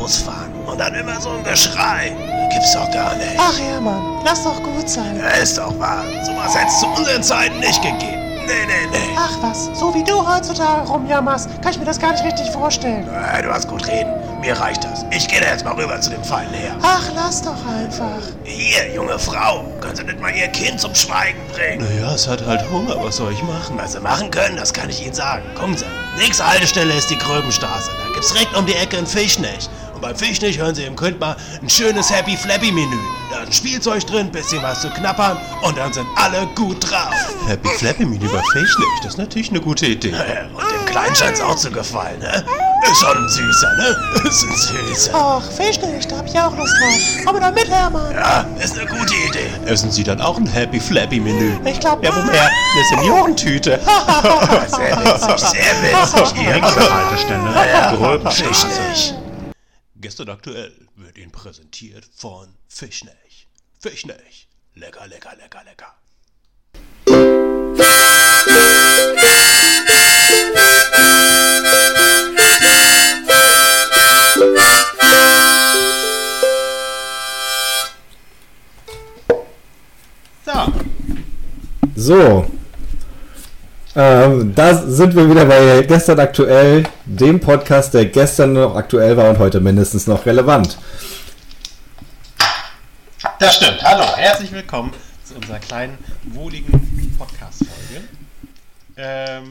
Bus fahren und dann immer so ein Geschrei. Gibt's doch gar nicht. Ach Hermann, lass doch gut sein. Ja, ist doch wahr. Sowas hätte es zu unseren Zeiten nicht gegeben. Nee, nee, nee. Ach was, so wie du heutzutage rumjammerst, kann ich mir das gar nicht richtig vorstellen. Äh, du hast gut reden. Mir reicht das. Ich gehe da jetzt mal rüber zu dem feinen Herr. Ach, lass doch einfach. Hier, junge Frau, können Sie nicht mal Ihr Kind zum Schweigen bringen? Naja, es hat halt Hunger, was soll ich machen? Was Sie machen können, das kann ich Ihnen sagen. Kommen Sie. Nächste Haltestelle ist die Gröbenstraße. Da gibt's direkt um die Ecke ein Fischknecht. Beim Fischknecht hören Sie im Kind mal ein schönes Happy Flappy Menü. Da ist ein Spielzeug drin, bisschen was zu knappern und dann sind alle gut drauf. Happy Flappy Menü bei Fischknecht, das ist natürlich eine gute Idee. Und dem Kleinen scheint's auch zu gefallen, ne? Ist schon ein Süßer, ne? Ist ein Süßer. Ach, Fischknecht, da hab ich auch Lust drauf. Komm doch mit, Hermann. Ja, ist eine gute Idee. Essen Sie dann auch ein Happy Flappy Menü? Ich glaub, Ja, woher? Eine Seniorentüte. Sehr witzig, sehr witzig. Hier, Nächste Haltestelle, Ja, Gröbenstraße. Fischknecht. Gestern aktuell wird Ihnen präsentiert von Fischknecht. Fischknecht. Lecker, lecker, lecker, lecker. So, So. Ähm, da sind wir wieder bei gestern aktuell, dem Podcast, der gestern noch aktuell war und heute mindestens noch relevant. das stimmt. Hallo, herzlich willkommen zu unserer kleinen, wohligen Podcast-Folge. Ähm,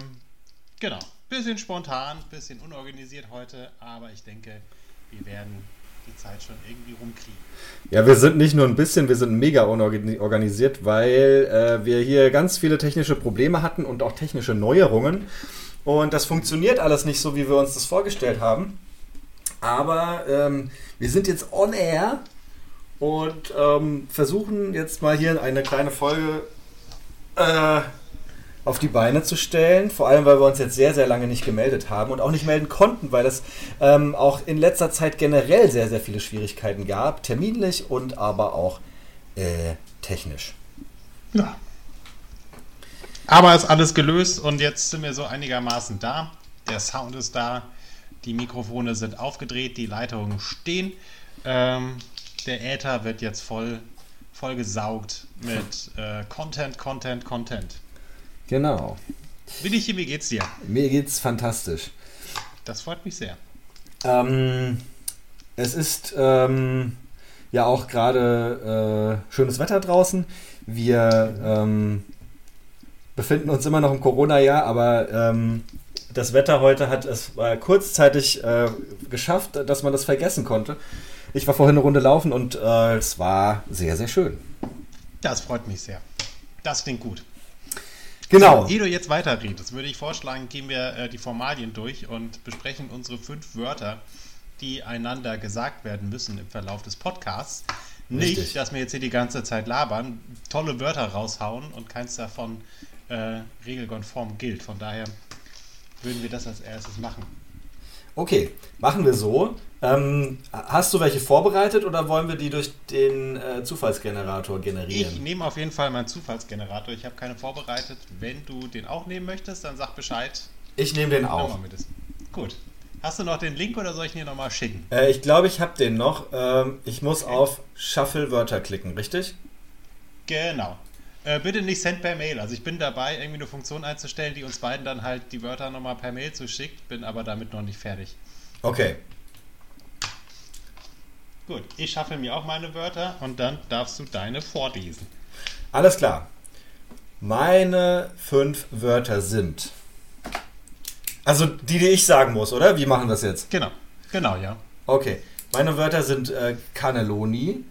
genau. Bisschen spontan, bisschen unorganisiert heute, aber ich denke, wir werden die Zeit schon irgendwie rumkriegen. Ja, wir sind nicht nur ein bisschen, wir sind mega unorganisiert, weil äh, wir hier ganz viele technische Probleme hatten und auch technische Neuerungen. Und das funktioniert alles nicht so, wie wir uns das vorgestellt haben. Aber ähm, wir sind jetzt on air und ähm, versuchen jetzt mal hier eine kleine Folge äh, auf die Beine zu stellen. Vor allem, weil wir uns jetzt sehr, sehr lange nicht gemeldet haben und auch nicht melden konnten, weil es ähm, auch in letzter Zeit generell sehr, sehr viele Schwierigkeiten gab. Terminlich und aber auch äh, technisch. Ja. Aber ist alles gelöst und jetzt sind wir so einigermaßen da. Der Sound ist da, die Mikrofone sind aufgedreht, die Leitungen stehen. Ähm, der Äther wird jetzt voll, gesaugt mit äh, Content, Content, Content. Genau. Willi, wie geht's dir? Mir geht's fantastisch. Das freut mich sehr. Ähm, es ist ähm, ja auch gerade äh, schönes Wetter draußen. Wir ähm, befinden uns immer noch im Corona-Jahr, aber ähm, das Wetter heute hat es äh, kurzzeitig äh, geschafft, dass man das vergessen konnte. Ich war vorhin eine Runde laufen und äh, es war sehr, sehr schön. Das freut mich sehr. Das klingt gut. Genau. So, ehe du jetzt weiterredest, würde ich vorschlagen, gehen wir äh, die Formalien durch und besprechen unsere fünf Wörter, die einander gesagt werden müssen im Verlauf des Podcasts. Nicht, Richtig. dass wir jetzt hier die ganze Zeit labern, tolle Wörter raushauen und keins davon äh, regelkonform gilt. Von daher würden wir das als erstes machen. Okay, machen wir so. Ähm, hast du welche vorbereitet oder wollen wir die durch den äh, Zufallsgenerator generieren? Ich nehme auf jeden Fall meinen Zufallsgenerator. Ich habe keine vorbereitet. Wenn du den auch nehmen möchtest, dann sag Bescheid. Ich nehme den auch. Gut. Hast du noch den Link oder soll ich ihn dir nochmal schicken? Äh, ich glaube, ich habe den noch. Ähm, ich muss auf Shuffle Wörter klicken, richtig? Genau. Äh, bitte nicht send per Mail. Also ich bin dabei, irgendwie eine Funktion einzustellen, die uns beiden dann halt die Wörter nochmal per Mail zuschickt, bin aber damit noch nicht fertig. Okay. Gut, ich schaffe mir auch meine Wörter und dann darfst du deine vorlesen. Alles klar. Meine fünf Wörter sind. Also die, die ich sagen muss, oder? Wie machen wir das jetzt? Genau, genau, ja. Okay. Meine Wörter sind äh, Cannelloni,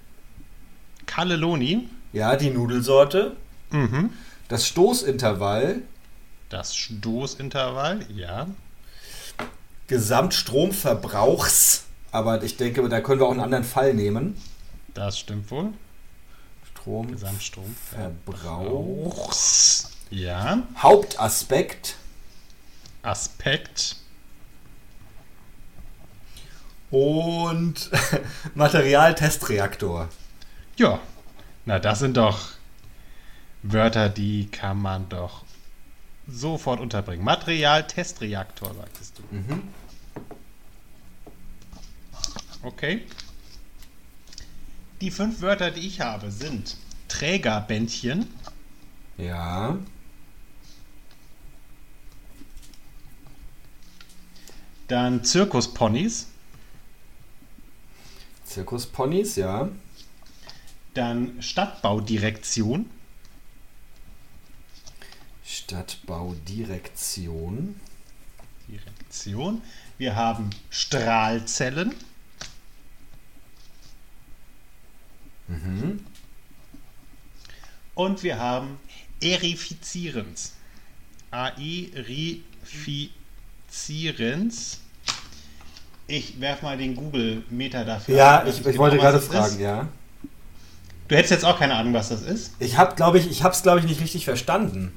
Cannelloni, ja, die Nudelsorte, mhm. das Stoßintervall, das Stoßintervall, ja. Gesamtstromverbrauchs, aber ich denke, da können wir auch einen anderen Fall nehmen. Das stimmt wohl. Stromverbrauch. Gesamtstrom. Brauchs. Ja. Hauptaspekt. Aspekt. Und Materialtestreaktor. Ja. Na, das sind doch Wörter, die kann man doch sofort unterbringen. Material-Testreaktor, sagtest du. Okay. Die fünf Wörter, die ich habe, sind Trägerbändchen, Ja. dann Zirkusponys, Zirkusponys, ja. dann Stadtbaudirektion, Stadtbaudirektion. Direktion. Wir haben Strahlzellen, Mhm. und wir haben Erifizierens. A-I-Rifizierens. Ich werf mal den Google-Meter dafür. Ja, ich, ich wollte genau, was gerade fragen, ist. ja. Du hättest jetzt auch keine Ahnung, was das ist. Ich habe, glaube ich, ich habe es, glaube ich, nicht richtig verstanden.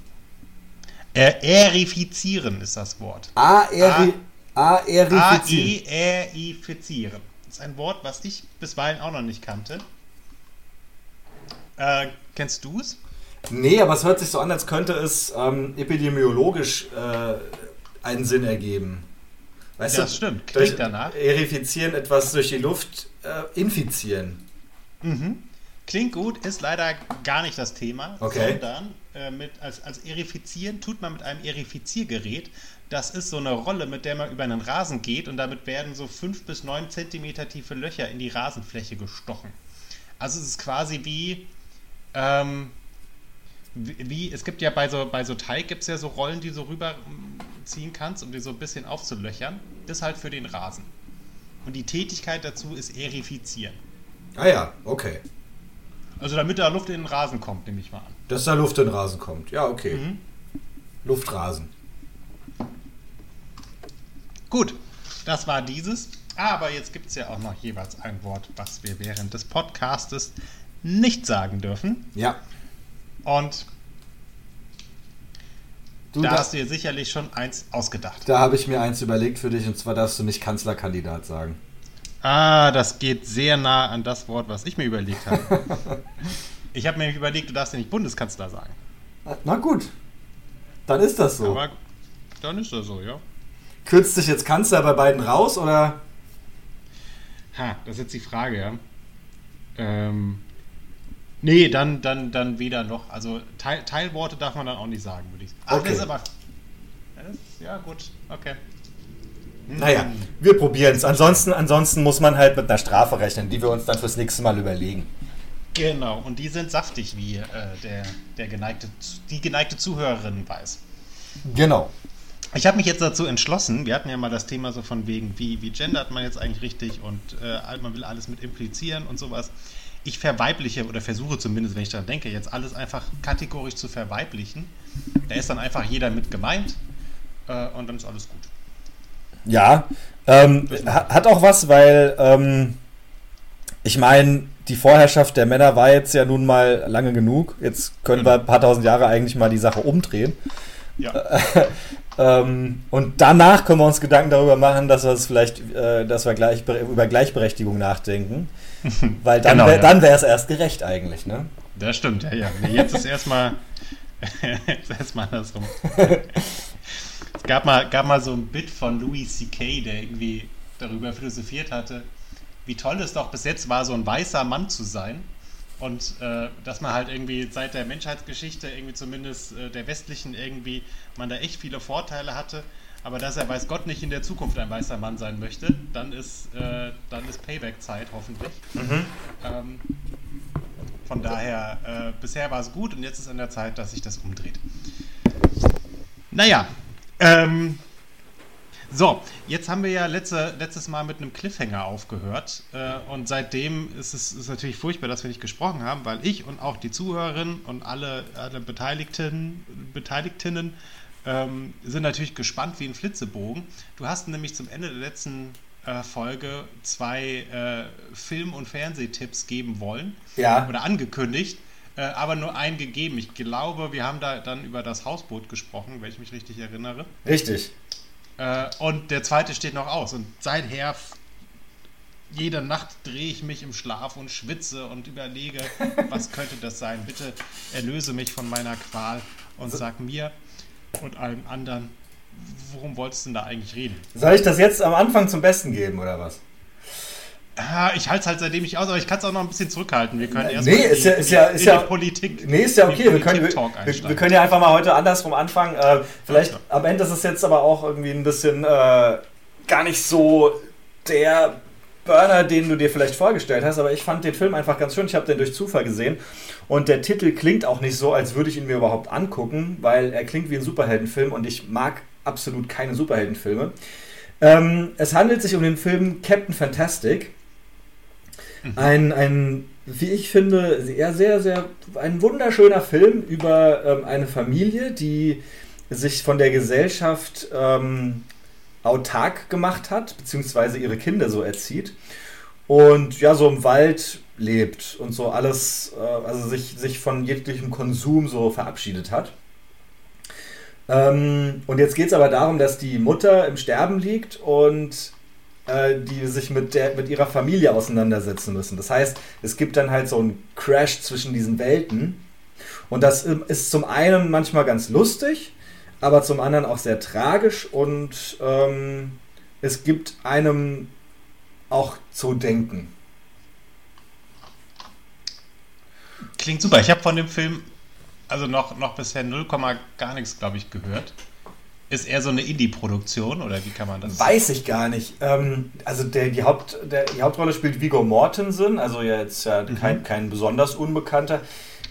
Äh, erifizieren ist das Wort. A-R-I... A-R-I-Fizieren. A-I-R-I-fizieren. Das ist ein Wort, was ich bisweilen auch noch nicht kannte. Äh, kennst du es? Nee, aber es hört sich so an, als könnte es ähm, epidemiologisch äh, einen Sinn ergeben. Weißt Das du, stimmt, klingt danach. Erifizieren, etwas durch die Luft äh, infizieren. Mhm. Klingt gut, ist leider gar nicht das Thema, Okay. sondern äh, mit, als, als Erifizieren tut man mit einem Erifiziergerät. Das ist so eine Rolle, mit der man über einen Rasen geht und damit werden so 5 bis 9 Zentimeter tiefe Löcher in die Rasenfläche gestochen. Also es ist quasi wie, ähm, wie, es gibt ja bei so, bei so Teig gibt es ja so Rollen, die so rüberziehen kannst, um die so ein bisschen aufzulöchern. Das halt für den Rasen. Und die Tätigkeit dazu ist Erifizieren. Ah ja, okay. Also damit da Luft in den Rasen kommt, nehme ich mal an. Dass da Luft in den Rasen kommt. Ja, okay. Mhm. Luftrasen. Gut, das war dieses. Aber jetzt gibt es ja auch noch jeweils ein Wort, was wir während des Podcastes nicht sagen dürfen. Ja. Und Du, da da, hast du dir sicherlich schon eins ausgedacht. da habe ich mir eins überlegt für dich und zwar darfst du nicht Kanzlerkandidat sagen. Ah, das geht sehr nah an das Wort, was ich mir überlegt habe. ich habe mir überlegt, du darfst ja nicht Bundeskanzler sagen. Na gut. Dann ist das so. Aber dann ist das so, ja. Kürzt sich jetzt Kanzler bei beiden raus oder? Ha, das ist jetzt die Frage, ja. Ähm, nee, dann, dann, dann weder noch. Also Teil, Teilworte darf man dann auch nicht sagen, würde ich sagen. Ach, Okay. das ist aber. Ja, gut, okay. Naja, wir probieren es. Ansonsten, ansonsten muss man halt mit einer Strafe rechnen, die wir uns dann fürs nächste Mal überlegen. Genau, und die sind saftig, wie äh, der, der geneigte, die geneigte Zuhörerin weiß. Genau. Ich habe mich jetzt dazu entschlossen, wir hatten ja mal das Thema so von wegen, wie, wie gendert man jetzt eigentlich richtig und äh, man will alles mit implizieren und sowas. Ich verweibliche oder versuche zumindest, wenn ich daran denke, jetzt alles einfach kategorisch zu verweiblichen. Da ist dann einfach jeder mit gemeint äh, und dann ist alles gut. Ja, ähm, ha- hat auch was, weil ähm, ich meine, die Vorherrschaft der Männer war jetzt ja nun mal lange genug. Jetzt können wir ein paar tausend Jahre eigentlich mal die Sache umdrehen. Ja, Ähm, und danach können wir uns Gedanken darüber machen, dass wir es vielleicht, äh, dass wir gleich, über Gleichberechtigung nachdenken. Weil dann Genau, wär, ja. dann wäre es erst gerecht eigentlich, ne? das stimmt, ja, ja. Jetzt ist erstmal jetzt erstmal andersrum. Es gab mal, gab mal so ein Bit von Louis C.K., der irgendwie darüber philosophiert hatte, wie toll es doch bis jetzt war, so ein weißer Mann zu sein. Und äh, dass man halt irgendwie seit der Menschheitsgeschichte, irgendwie zumindest äh, der westlichen, irgendwie man da echt viele Vorteile hatte. Aber dass er weiß Gott nicht in der Zukunft ein weißer Mann sein möchte, dann ist, äh, dann ist Payback-Zeit hoffentlich. Ähm, von daher, äh, bisher war es gut und jetzt ist an der Zeit, dass sich das umdreht. Naja, ähm, so, jetzt haben wir ja letzte, letztes Mal mit einem Cliffhanger aufgehört äh, und seitdem ist es ist natürlich furchtbar, dass wir nicht gesprochen haben, weil ich und auch die Zuhörerinnen und alle, alle Beteiligten, Beteiligtinnen ähm, sind natürlich gespannt wie ein Flitzebogen. Du hast nämlich zum Ende der letzten äh, Folge zwei äh, Film- und Fernsehtipps geben wollen Ja. oder angekündigt, äh, aber nur einen gegeben. Ich glaube, wir haben da dann über das Hausboot gesprochen, wenn ich mich richtig erinnere. Richtig. Äh, und der zweite steht noch aus. Und seither, jede Nacht drehe ich mich im Schlaf und schwitze und überlege, was könnte das sein? Bitte erlöse mich von meiner Qual und sag mir und allen anderen, worum wolltest du denn da eigentlich reden? Soll ich das jetzt am Anfang zum Besten geben, oder was? Ah, ich halte es halt seitdem nicht aus, aber ich kann es auch noch ein bisschen zurückhalten. Wir können erst Nee, ist ja- ist ja- ist ja- Politik. Nee, ist ja okay. Wir können, wir, wir, können ja einfach mal heute andersrum anfangen. Äh, vielleicht Ja. am Ende ist es jetzt aber auch irgendwie ein bisschen äh, gar nicht so der Burner, den du dir vielleicht vorgestellt hast. Aber ich fand den Film einfach ganz schön. Ich habe den durch Zufall gesehen. Und der Titel klingt auch nicht so, als würde ich ihn mir überhaupt angucken, weil er klingt wie ein Superheldenfilm und ich mag absolut keine Superheldenfilme. Ähm, es handelt sich um den Film Captain Fantastic. Ein, ein, wie ich finde, sehr, sehr, sehr, ein wunderschöner Film über ähm, eine Familie, die sich von der Gesellschaft ähm, autark gemacht hat, beziehungsweise ihre Kinder so erzieht und ja, so im Wald lebt und so alles, äh, also sich, sich von jeglichem Konsum so verabschiedet hat. Ähm, und jetzt geht es aber darum, dass die Mutter im Sterben liegt und die sich mit, der, mit ihrer Familie auseinandersetzen müssen. Das heißt, es gibt dann halt so einen Crash zwischen diesen Welten. Und das ähm, ist zum einen manchmal ganz lustig, aber zum anderen auch sehr tragisch und ähm, es gibt einem auch zu denken. Klingt super. Ich habe von dem Film also noch, noch bisher 0, gar nichts, glaube ich, gehört. Ist eher so eine Indie-Produktion oder wie kann man das Weiß ich gar nicht. Ähm, also der, die, Haupt, der, die Hauptrolle spielt Viggo Mortensen, also jetzt ja kein, kein besonders Unbekannter.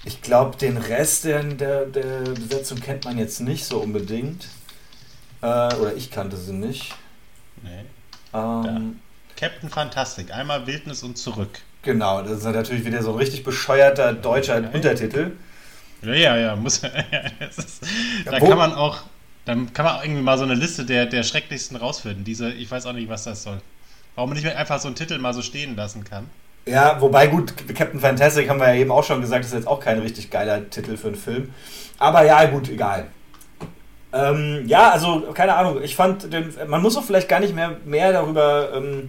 Ich glaube, den Rest der, der, der Besetzung kennt man jetzt nicht so unbedingt. Äh, oder ich kannte sie nicht. Nee. Ähm, Captain Fantastic, einmal Wildnis und zurück. Genau, das ist natürlich wieder so ein richtig bescheuerter deutscher Untertitel. Ja, ja, ja, muss. es ist, da wo- kann man auch, dann kann man auch irgendwie mal so eine Liste der, der schrecklichsten rausfinden. Diese, ich weiß auch nicht, was das soll. Warum man nicht einfach so einen Titel mal so stehen lassen kann. Ja, wobei gut, Captain Fantastic haben wir ja eben auch schon gesagt, ist jetzt auch kein richtig geiler Titel für einen Film. Aber ja, gut, egal. Ähm, ja, also keine Ahnung. Ich fand, den, man muss auch vielleicht gar nicht mehr, mehr darüber ähm,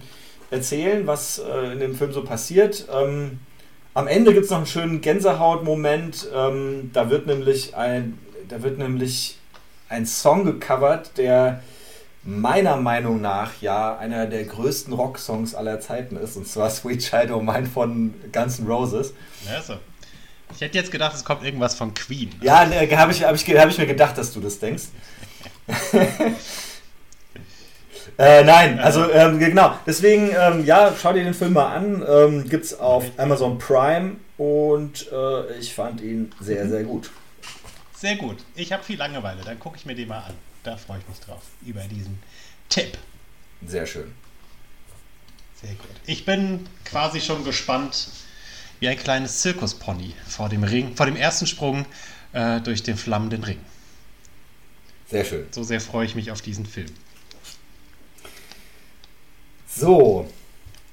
erzählen, was äh, in dem Film so passiert. Ähm, am Ende gibt es noch einen schönen Gänsehaut-Moment. Ähm, da wird nämlich ein, da wird nämlich ein Song gecovert, der meiner Meinung nach ja einer der größten Rocksongs aller Zeiten ist, und zwar Sweet Child O' Mine von Guns N' Roses. Ja, so. Ich hätte jetzt gedacht, es kommt irgendwas von Queen. Ja, ne, habe ich, hab ich, hab ich mir gedacht, dass du das denkst. äh, nein, also ähm, genau. Deswegen, ähm, ja, schau dir den Film mal an. Ähm, gibt's auf Amazon Prime und äh, ich fand ihn sehr, sehr gut. Sehr gut. Ich habe viel Langeweile, dann gucke ich mir den mal an. Da freue ich mich drauf, über diesen Tipp. Sehr schön. Sehr gut. Ich bin quasi schon gespannt, wie ein kleines Zirkuspony vor dem Ring, vor dem ersten Sprung äh, durch den flammenden Ring. Sehr schön. So sehr freue ich mich auf diesen Film. So.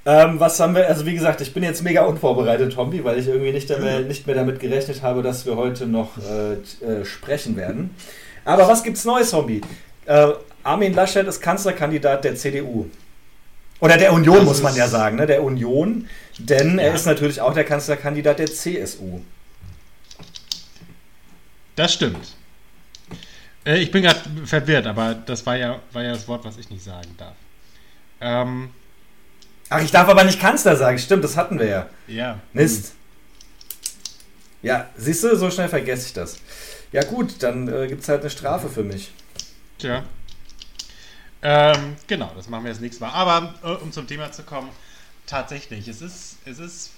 Ähm, was haben wir, also wie gesagt, ich bin jetzt mega unvorbereitet, Tombi, weil ich irgendwie nicht, damit, nicht mehr damit gerechnet habe, dass wir heute noch äh, äh, sprechen werden. Aber was gibt's Neues, Tombi? Äh, Armin Laschet ist Kanzlerkandidat der CDU. Oder der Union, Das muss man ja sagen, ne? Der Union, denn er Ja. ist natürlich auch der Kanzlerkandidat der CSU. Das stimmt. Äh, ich bin gerade verwirrt, aber das war ja, war ja das Wort, was ich nicht sagen darf. Ähm, Ach, ich darf aber nicht Kanzler sagen, stimmt, das hatten wir ja. ja. Mist. Ja, siehst du, so schnell vergesse ich das. Ja gut, dann äh, gibt es halt eine Strafe für mich. Tja. Ähm, genau, das machen wir das nächste Mal. Aber äh, um zum Thema zu kommen, tatsächlich, es ist, es ist,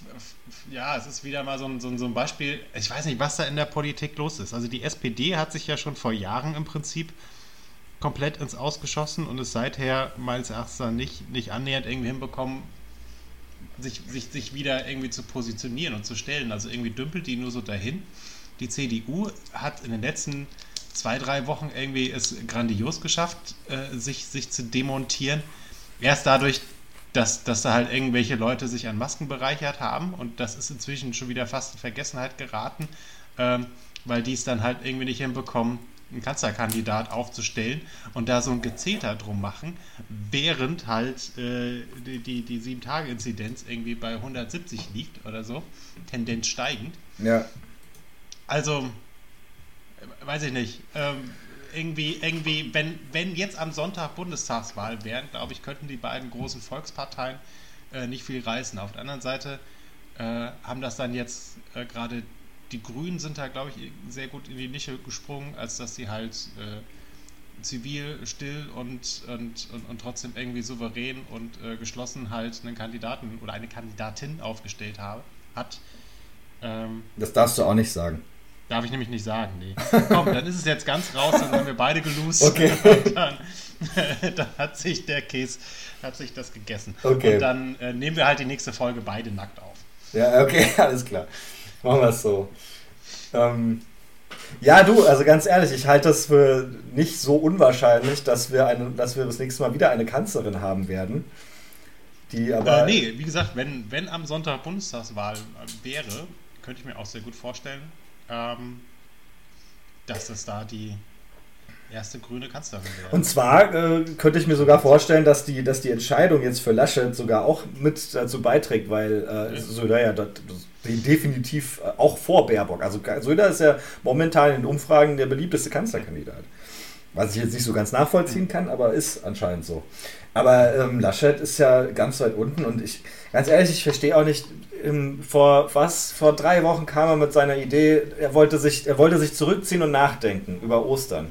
ja, es ist wieder mal so ein, so, ein, so ein Beispiel. Ich weiß nicht, was da in der Politik los ist. Also die SPD hat sich ja schon vor Jahren im Prinzip komplett ins Ausgeschossen und ist seither meines Erachtens nicht, nicht annähernd irgendwie hinbekommen, sich, sich, sich wieder irgendwie zu positionieren und zu stellen. Also irgendwie dümpelt die nur so dahin. Die CDU hat in den letzten zwei, drei Wochen irgendwie es grandios geschafft, äh, sich, sich zu demontieren. Erst dadurch, dass, dass da halt irgendwelche Leute sich an Masken bereichert haben und das ist inzwischen schon wieder fast in Vergessenheit geraten, ähm, weil die es dann halt irgendwie nicht hinbekommen, einen Kanzlerkandidat aufzustellen und da so ein Gezeter drum machen, während halt äh, die, die, die 7-Tage-Inzidenz irgendwie bei 170 liegt oder so, Tendenz steigend. Ja. Also, weiß ich nicht. Ähm, irgendwie, irgendwie, wenn, wenn jetzt am Sonntag Bundestagswahl wären, glaube ich, könnten die beiden großen Volksparteien äh, nicht viel reißen. Auf der anderen Seite äh, haben das dann jetzt äh, gerade die Grünen sind da, glaube ich, sehr gut in die Nische gesprungen, als dass sie halt äh, zivil, still und, und, und, und, trotzdem irgendwie souverän und äh, geschlossen halt einen Kandidaten oder eine Kandidatin aufgestellt habe, hat. Ähm, das darfst du auch nicht sagen. Darf ich nämlich nicht sagen, nee. Komm, dann ist es jetzt ganz raus, dann haben wir beide gelost. Okay. Dann, dann, hat sich der Käse, hat sich das gegessen. Okay. Und dann äh, nehmen wir halt die nächste Folge beide nackt auf. Ja, okay, alles klar. Machen wir es so. Ähm, ja, du, also ganz ehrlich, ich halte das für nicht so unwahrscheinlich, dass wir, eine, dass wir das nächste Mal wieder eine Kanzlerin haben werden. Die aber. Äh, nee, wie gesagt, wenn, wenn am Sonntag Bundestagswahl wäre, könnte ich mir auch sehr gut vorstellen, ähm, dass das da die erste grüne Kanzlerin wäre. Und zwar äh, könnte ich mir sogar vorstellen, dass die, dass die Entscheidung jetzt für Laschet sogar auch mit dazu beiträgt, weil äh, Söder ja das, definitiv äh, auch vor Baerbock. Also Söder ist ja momentan in Umfragen der beliebteste Kanzlerkandidat. Was ich jetzt nicht so ganz nachvollziehen kann, aber ist anscheinend so. Aber ähm, Laschet ist ja ganz weit unten und ich, ganz ehrlich, ich verstehe auch nicht, ähm, vor was, vor drei Wochen kam er mit seiner Idee, er wollte sich, er wollte sich zurückziehen und nachdenken über Ostern.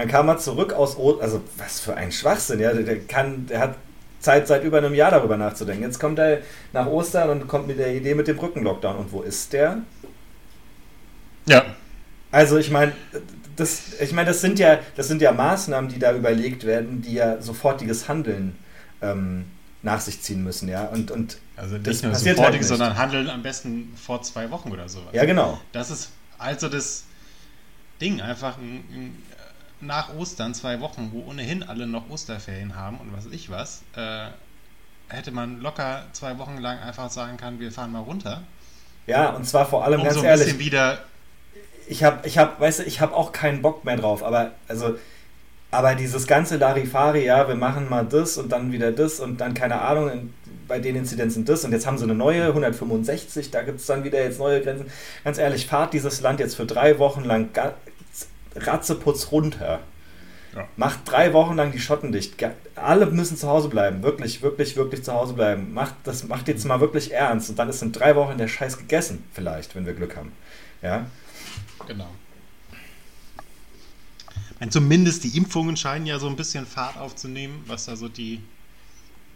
Dann kam er zurück aus Ostern, also was für ein Schwachsinn, ja, der, der kann, der hat Zeit seit über einem Jahr darüber nachzudenken. Jetzt kommt er nach Ostern und kommt mit der Idee mit dem Brückenlockdown. Und wo ist der? Ja. Also ich meine, das, ich meine, das sind ja, das sind ja Maßnahmen, die da überlegt werden, die ja sofortiges Handeln ähm, nach sich ziehen müssen, ja. Und, und also nicht nur sofortiges, halt sondern Handeln am besten vor zwei Wochen oder sowas. Ja, genau. Das ist also das Ding, einfach ein, ein, nach Ostern, zwei Wochen, wo ohnehin alle noch Osterferien haben und was ich was, äh, hätte man locker zwei Wochen lang einfach sagen können, wir fahren mal runter. Ja, und zwar vor allem um ganz so ein ehrlich. bisschen wieder ich habe, ich habe, weißt du, ich habe auch keinen Bock mehr drauf, aber also, aber dieses ganze Larifari, ja, wir machen mal das und dann wieder das und dann keine Ahnung, bei den Inzidenzen das und jetzt haben sie eine neue 165, da gibt es dann wieder jetzt neue Grenzen. Ganz ehrlich, fahrt dieses Land jetzt für drei Wochen lang Ratzeputz runter. Ja. Macht drei Wochen lang die Schotten dicht. Alle müssen zu Hause bleiben. Wirklich, wirklich, wirklich zu Hause bleiben. Macht, das macht jetzt mal wirklich ernst. Und dann ist in drei Wochen der Scheiß gegessen, vielleicht, wenn wir Glück haben. Ja. Genau. Und zumindest die Impfungen scheinen ja so ein bisschen Fahrt aufzunehmen, was da so die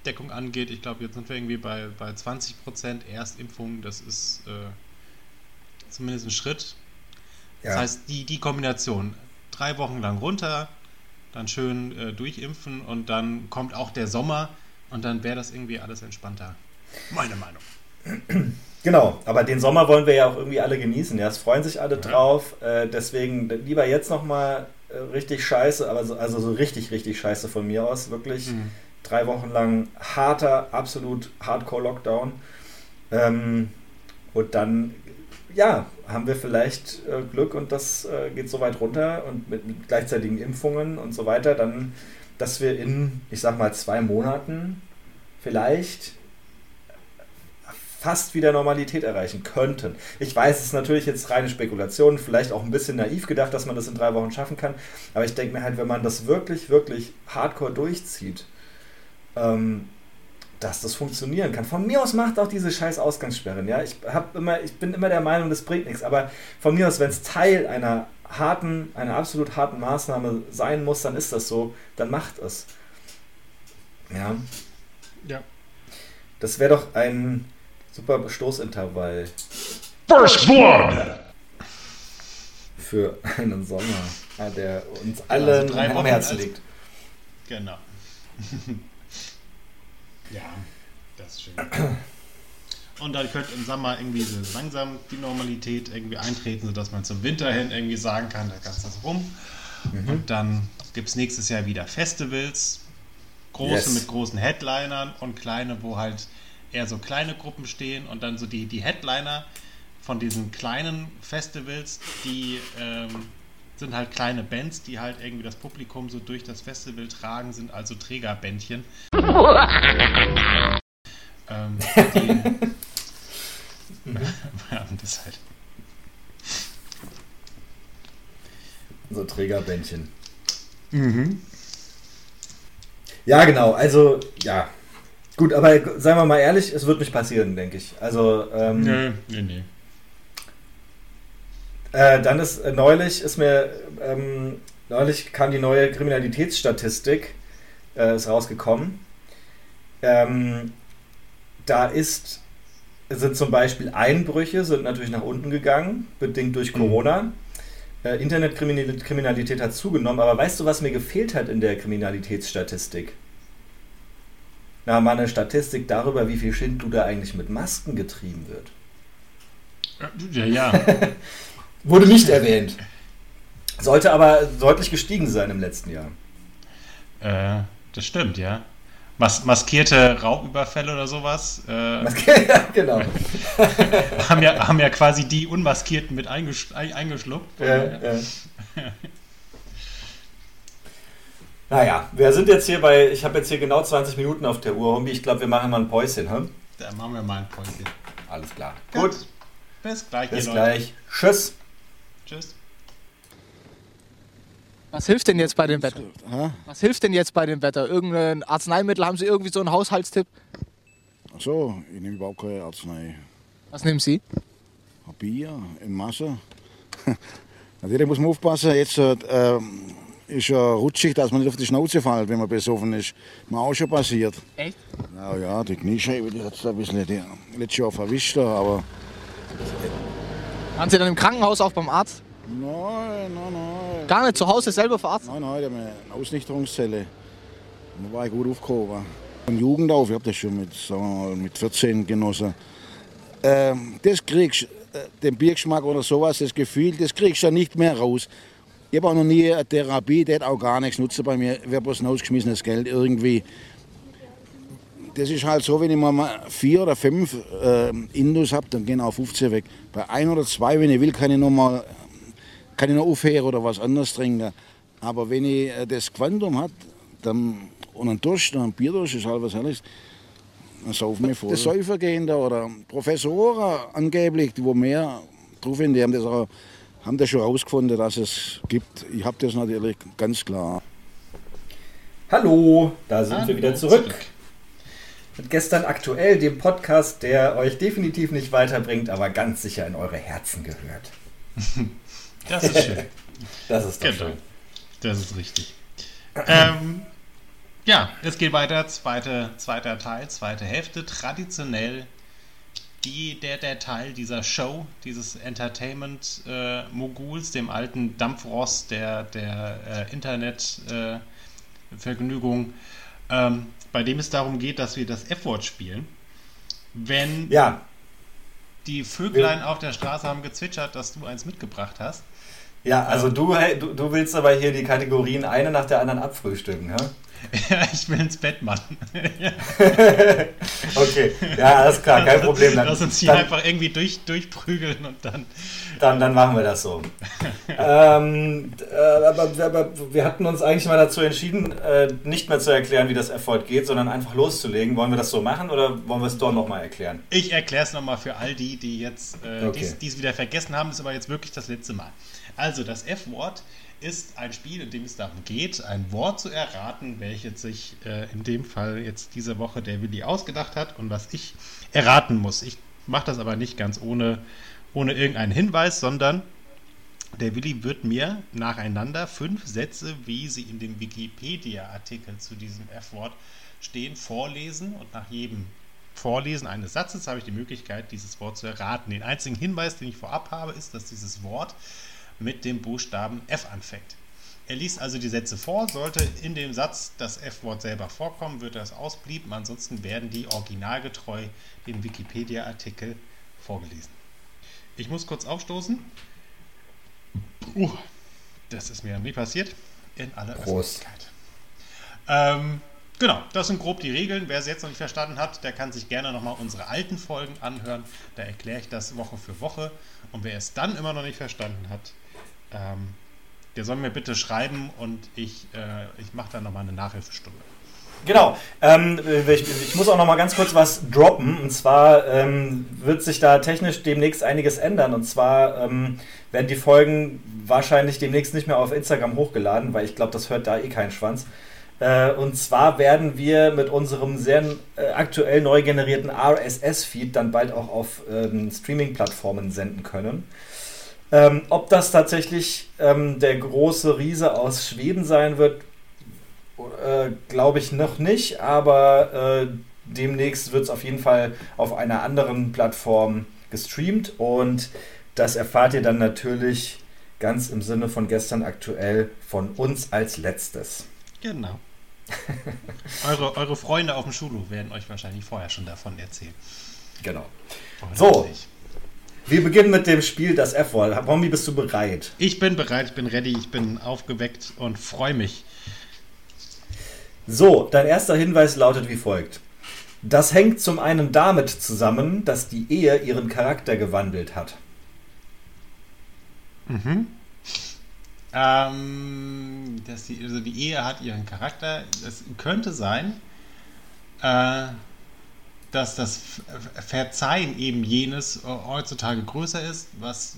Deckung angeht. Ich glaube, jetzt sind wir irgendwie bei, bei 20% Erstimpfungen. Das ist äh, zumindest ein Schritt. Ja. Das heißt, die, die Kombination, drei Wochen lang runter, dann schön äh, durchimpfen und dann kommt auch der Sommer und dann wäre das irgendwie alles entspannter. Meine Meinung. Genau, aber den Sommer wollen wir ja auch irgendwie alle genießen. Ja, es freuen sich alle ja. drauf. Äh, deswegen lieber jetzt nochmal äh, richtig scheiße, aber so, also so richtig, richtig scheiße von mir aus. Wirklich mhm. drei Wochen lang harter, absolut Hardcore-Lockdown. Ähm, und dann, ja, haben wir vielleicht äh, Glück und das äh, geht so weit runter und mit, mit gleichzeitigen Impfungen und so weiter, dann, dass wir in, ich sag mal, zwei Monaten vielleicht fast wieder Normalität erreichen könnten. Ich weiß, es ist natürlich jetzt reine Spekulation, vielleicht auch ein bisschen naiv gedacht, dass man das in drei Wochen schaffen kann, aber ich denke mir halt, wenn man das wirklich, wirklich hardcore durchzieht, ähm, dass das funktionieren kann. Von mir aus macht auch diese scheiß Ausgangssperren, ja. Ich, hab immer, ich bin immer der Meinung, das bringt nichts, aber von mir aus, wenn es Teil einer harten, einer absolut harten Maßnahme sein muss, dann ist das so, dann macht es. Ja. Ja. Das wäre doch ein Super Stoßintervall. First Blood! Für einen Sommer, der uns alle also am Herzen liegt. Genau. ja, das ist schön. Und dann könnte im Sommer irgendwie so langsam die Normalität irgendwie eintreten, sodass man zum Winter hin irgendwie sagen kann, da kannst du das rum. Mhm. Und dann gibt es nächstes Jahr wieder Festivals. Große yes. mit großen Headlinern und kleine, wo halt eher so kleine Gruppen stehen und dann so die, die Headliner von diesen kleinen Festivals, die ähm, sind halt kleine Bands, die halt irgendwie das Publikum so durch das Festival tragen, sind also Trägerbändchen. ähm, die haben das halt. So Trägerbändchen. Mhm. Ja, genau. Also, ja, Gut, aber seien wir mal ehrlich, es wird nicht passieren, denke ich. Also, ähm, Nö, nee, nee. Äh, dann ist äh, neulich ist mir ähm, neulich kam die neue Kriminalitätsstatistik äh, ist rausgekommen. Ähm, da ist sind zum Beispiel Einbrüche sind natürlich nach unten gegangen, bedingt durch Corona. Äh, Internetkriminalität hat zugenommen, aber weißt du, was mir gefehlt hat in der Kriminalitätsstatistik? Na, mal eine Statistik darüber, wie viel Schindluder eigentlich mit Masken getrieben wird. Ja, ja. Wurde nicht erwähnt. Sollte aber deutlich gestiegen sein im letzten Jahr. äh, das stimmt, ja. Mas maskierte Raubüberfälle oder sowas äh, ja, genau. haben, ja, haben ja quasi die Unmaskierten mit eingesch ein- eingeschluckt. Ja, ja. Naja, wir sind jetzt hier bei, ich habe jetzt hier genau 20 Minuten auf der Uhr, Hombi. Ich glaube, wir machen mal ein Päuschen. Hm? Da machen wir mal ein Päuschen. Alles klar. Gut. Gut, Bis gleich, bis gleich. Tschüss. Tschüss. Was hilft denn jetzt bei dem Wetter? Was hilft denn jetzt bei dem Wetter? Irgendein Arzneimittel? Haben Sie irgendwie so einen Haushaltstipp? Ach so, ich nehme überhaupt keine Arznei. Was nehmen Sie? Ein Bier in Masse. Natürlich muss man aufpassen. Jetzt äh, ist ja rutschig, dass man nicht auf die Schnauze fällt, wenn man besoffen ist. Mir auch schon passiert. Echt? Ja, ja, die Kniescheibe, die hat es ein bisschen die, letztes Jahr verwischt, aber Waren Sie dann im Krankenhaus auch beim Arzt? nein, nein, nein. Gar nicht zu Hause selber verarztet? Nein, nein, haben wir eine Ausnüchterungszelle. Da war ich gut aufgehoben. Von Jugend auf, ich habe das schon mit, mal, mit 14 genossen. Ähm, das kriegst du, äh, den Biergeschmack oder sowas, das Gefühl, das kriegst du ja nicht mehr raus. Ich habe auch noch nie eine Therapie, die hat auch gar nichts nutzen bei mir. Wäre bloß ein ausgeschmissenes Geld irgendwie. Das ist halt so, wenn ich mal vier oder fünf äh, Indus habe, dann gehen auch 15 weg. Bei ein oder zwei, wenn ich will, kann ich noch mal kann ich noch aufhören oder was anderes trinken. Aber wenn ich äh, das Quantum hat, dann und ein Durst, ein Bierdurst ist halt was Helles, dann saufen wir vor. Das Säufer gehen da oder Professoren angeblich, die wo mehr drauf sind, die haben das, auch, haben das schon herausgefunden, dass es gibt. Ich habe das natürlich ganz klar. Hallo, da sind wir Hallo, wieder zurück. Mit gestern aktuell, dem Podcast, der euch definitiv nicht weiterbringt, aber ganz sicher in eure Herzen gehört. Das ist schön. Das ist doch Genau. schön. Das ist richtig. ähm, ja, es geht weiter. Zweite, zweiter Teil, zweite Hälfte. Traditionell die, der, der Teil dieser Show, dieses Entertainment-Moguls, dem alten Dampfross der, der äh, Internet-Vergnügung, ähm, bei dem es darum geht, dass wir das F-Wort spielen. Wenn Ja, die Vöglein auf der Straße haben gezwitschert, dass du eins mitgebracht hast. ja, also du, hey, du, du willst aber hier die Kategorien eine nach der anderen abfrühstücken, ja? Ja, ich will ins Bett, Mann. Okay, ja, alles klar, kein Problem. Dann, Lass uns hier dann, einfach irgendwie durch, durchprügeln und dann. dann, dann machen wir das so. ähm, äh, aber, aber wir hatten uns eigentlich mal dazu entschieden, äh, nicht mehr zu erklären, wie das Erfolg geht, sondern einfach loszulegen. Wollen wir das so machen oder wollen wir es doch nochmal erklären? Ich erkläre es nochmal für all die, die jetzt äh, Okay. dies, dies wieder vergessen haben. Das ist aber jetzt wirklich das letzte Mal. Also, das F-Wort ist ein Spiel, in dem es darum geht, ein Wort zu erraten, welches sich äh, in dem Fall jetzt diese Woche der Willi ausgedacht hat und was ich erraten muss. Ich mache das aber nicht ganz ohne, ohne irgendeinen Hinweis, sondern der Willi wird mir nacheinander fünf Sätze, wie sie in dem Wikipedia-Artikel zu diesem F-Wort stehen, vorlesen und nach jedem Vorlesen eines Satzes habe ich die Möglichkeit, dieses Wort zu erraten. Den einzigen Hinweis, den ich vorab habe, ist, dass dieses Wort mit dem Buchstaben F anfängt. Er liest also die Sätze vor, sollte in dem Satz das F-Wort selber vorkommen, wird das ausblieben, ansonsten werden die originalgetreu den Wikipedia-Artikel vorgelesen. Ich muss kurz aufstoßen. Uh, das ist mir nie passiert. In aller Prost. Öffentlichkeit. Ähm, genau, das sind grob die Regeln. Wer es jetzt noch nicht verstanden hat, der kann sich gerne nochmal unsere alten Folgen anhören. Da erkläre ich das Woche für Woche. Und wer es dann immer noch nicht verstanden hat, ähm, der soll mir bitte schreiben und ich, äh, ich mache dann nochmal eine Nachhilfestunde. Genau. Ähm, ich, ich muss auch noch mal ganz kurz was droppen. Und zwar ähm, wird sich da technisch demnächst einiges ändern. Und zwar ähm, werden die Folgen wahrscheinlich demnächst nicht mehr auf Instagram hochgeladen, weil ich glaube, das hört da eh kein Schwanz. Äh, und zwar werden wir mit unserem sehr äh, aktuell neu generierten RSS-Feed dann bald auch auf ähm, Streaming-Plattformen senden können. Ähm, ob das tatsächlich ähm, der große Riese aus Schweden sein wird, äh, glaube ich noch nicht, aber äh, demnächst wird es auf jeden Fall auf einer anderen Plattform gestreamt und das erfahrt ihr dann natürlich ganz im Sinne von gestern aktuell von uns als letztes. Genau. eure, eure Freunde auf dem Schulhof werden euch wahrscheinlich vorher schon davon erzählen. Genau. So, wir beginnen mit dem Spiel das F-Wort. Bombi, bist du bereit? Ich bin bereit, ich bin ready, ich bin aufgeweckt und freue mich. So, dein erster Hinweis lautet wie folgt. Das hängt zum einen damit zusammen, dass die Ehe ihren Charakter gewandelt hat. Mhm. Ähm, dass die, also die Ehe hat ihren Charakter. Es könnte sein, äh, dass das Verzeihen eben jenes äh, heutzutage größer ist, was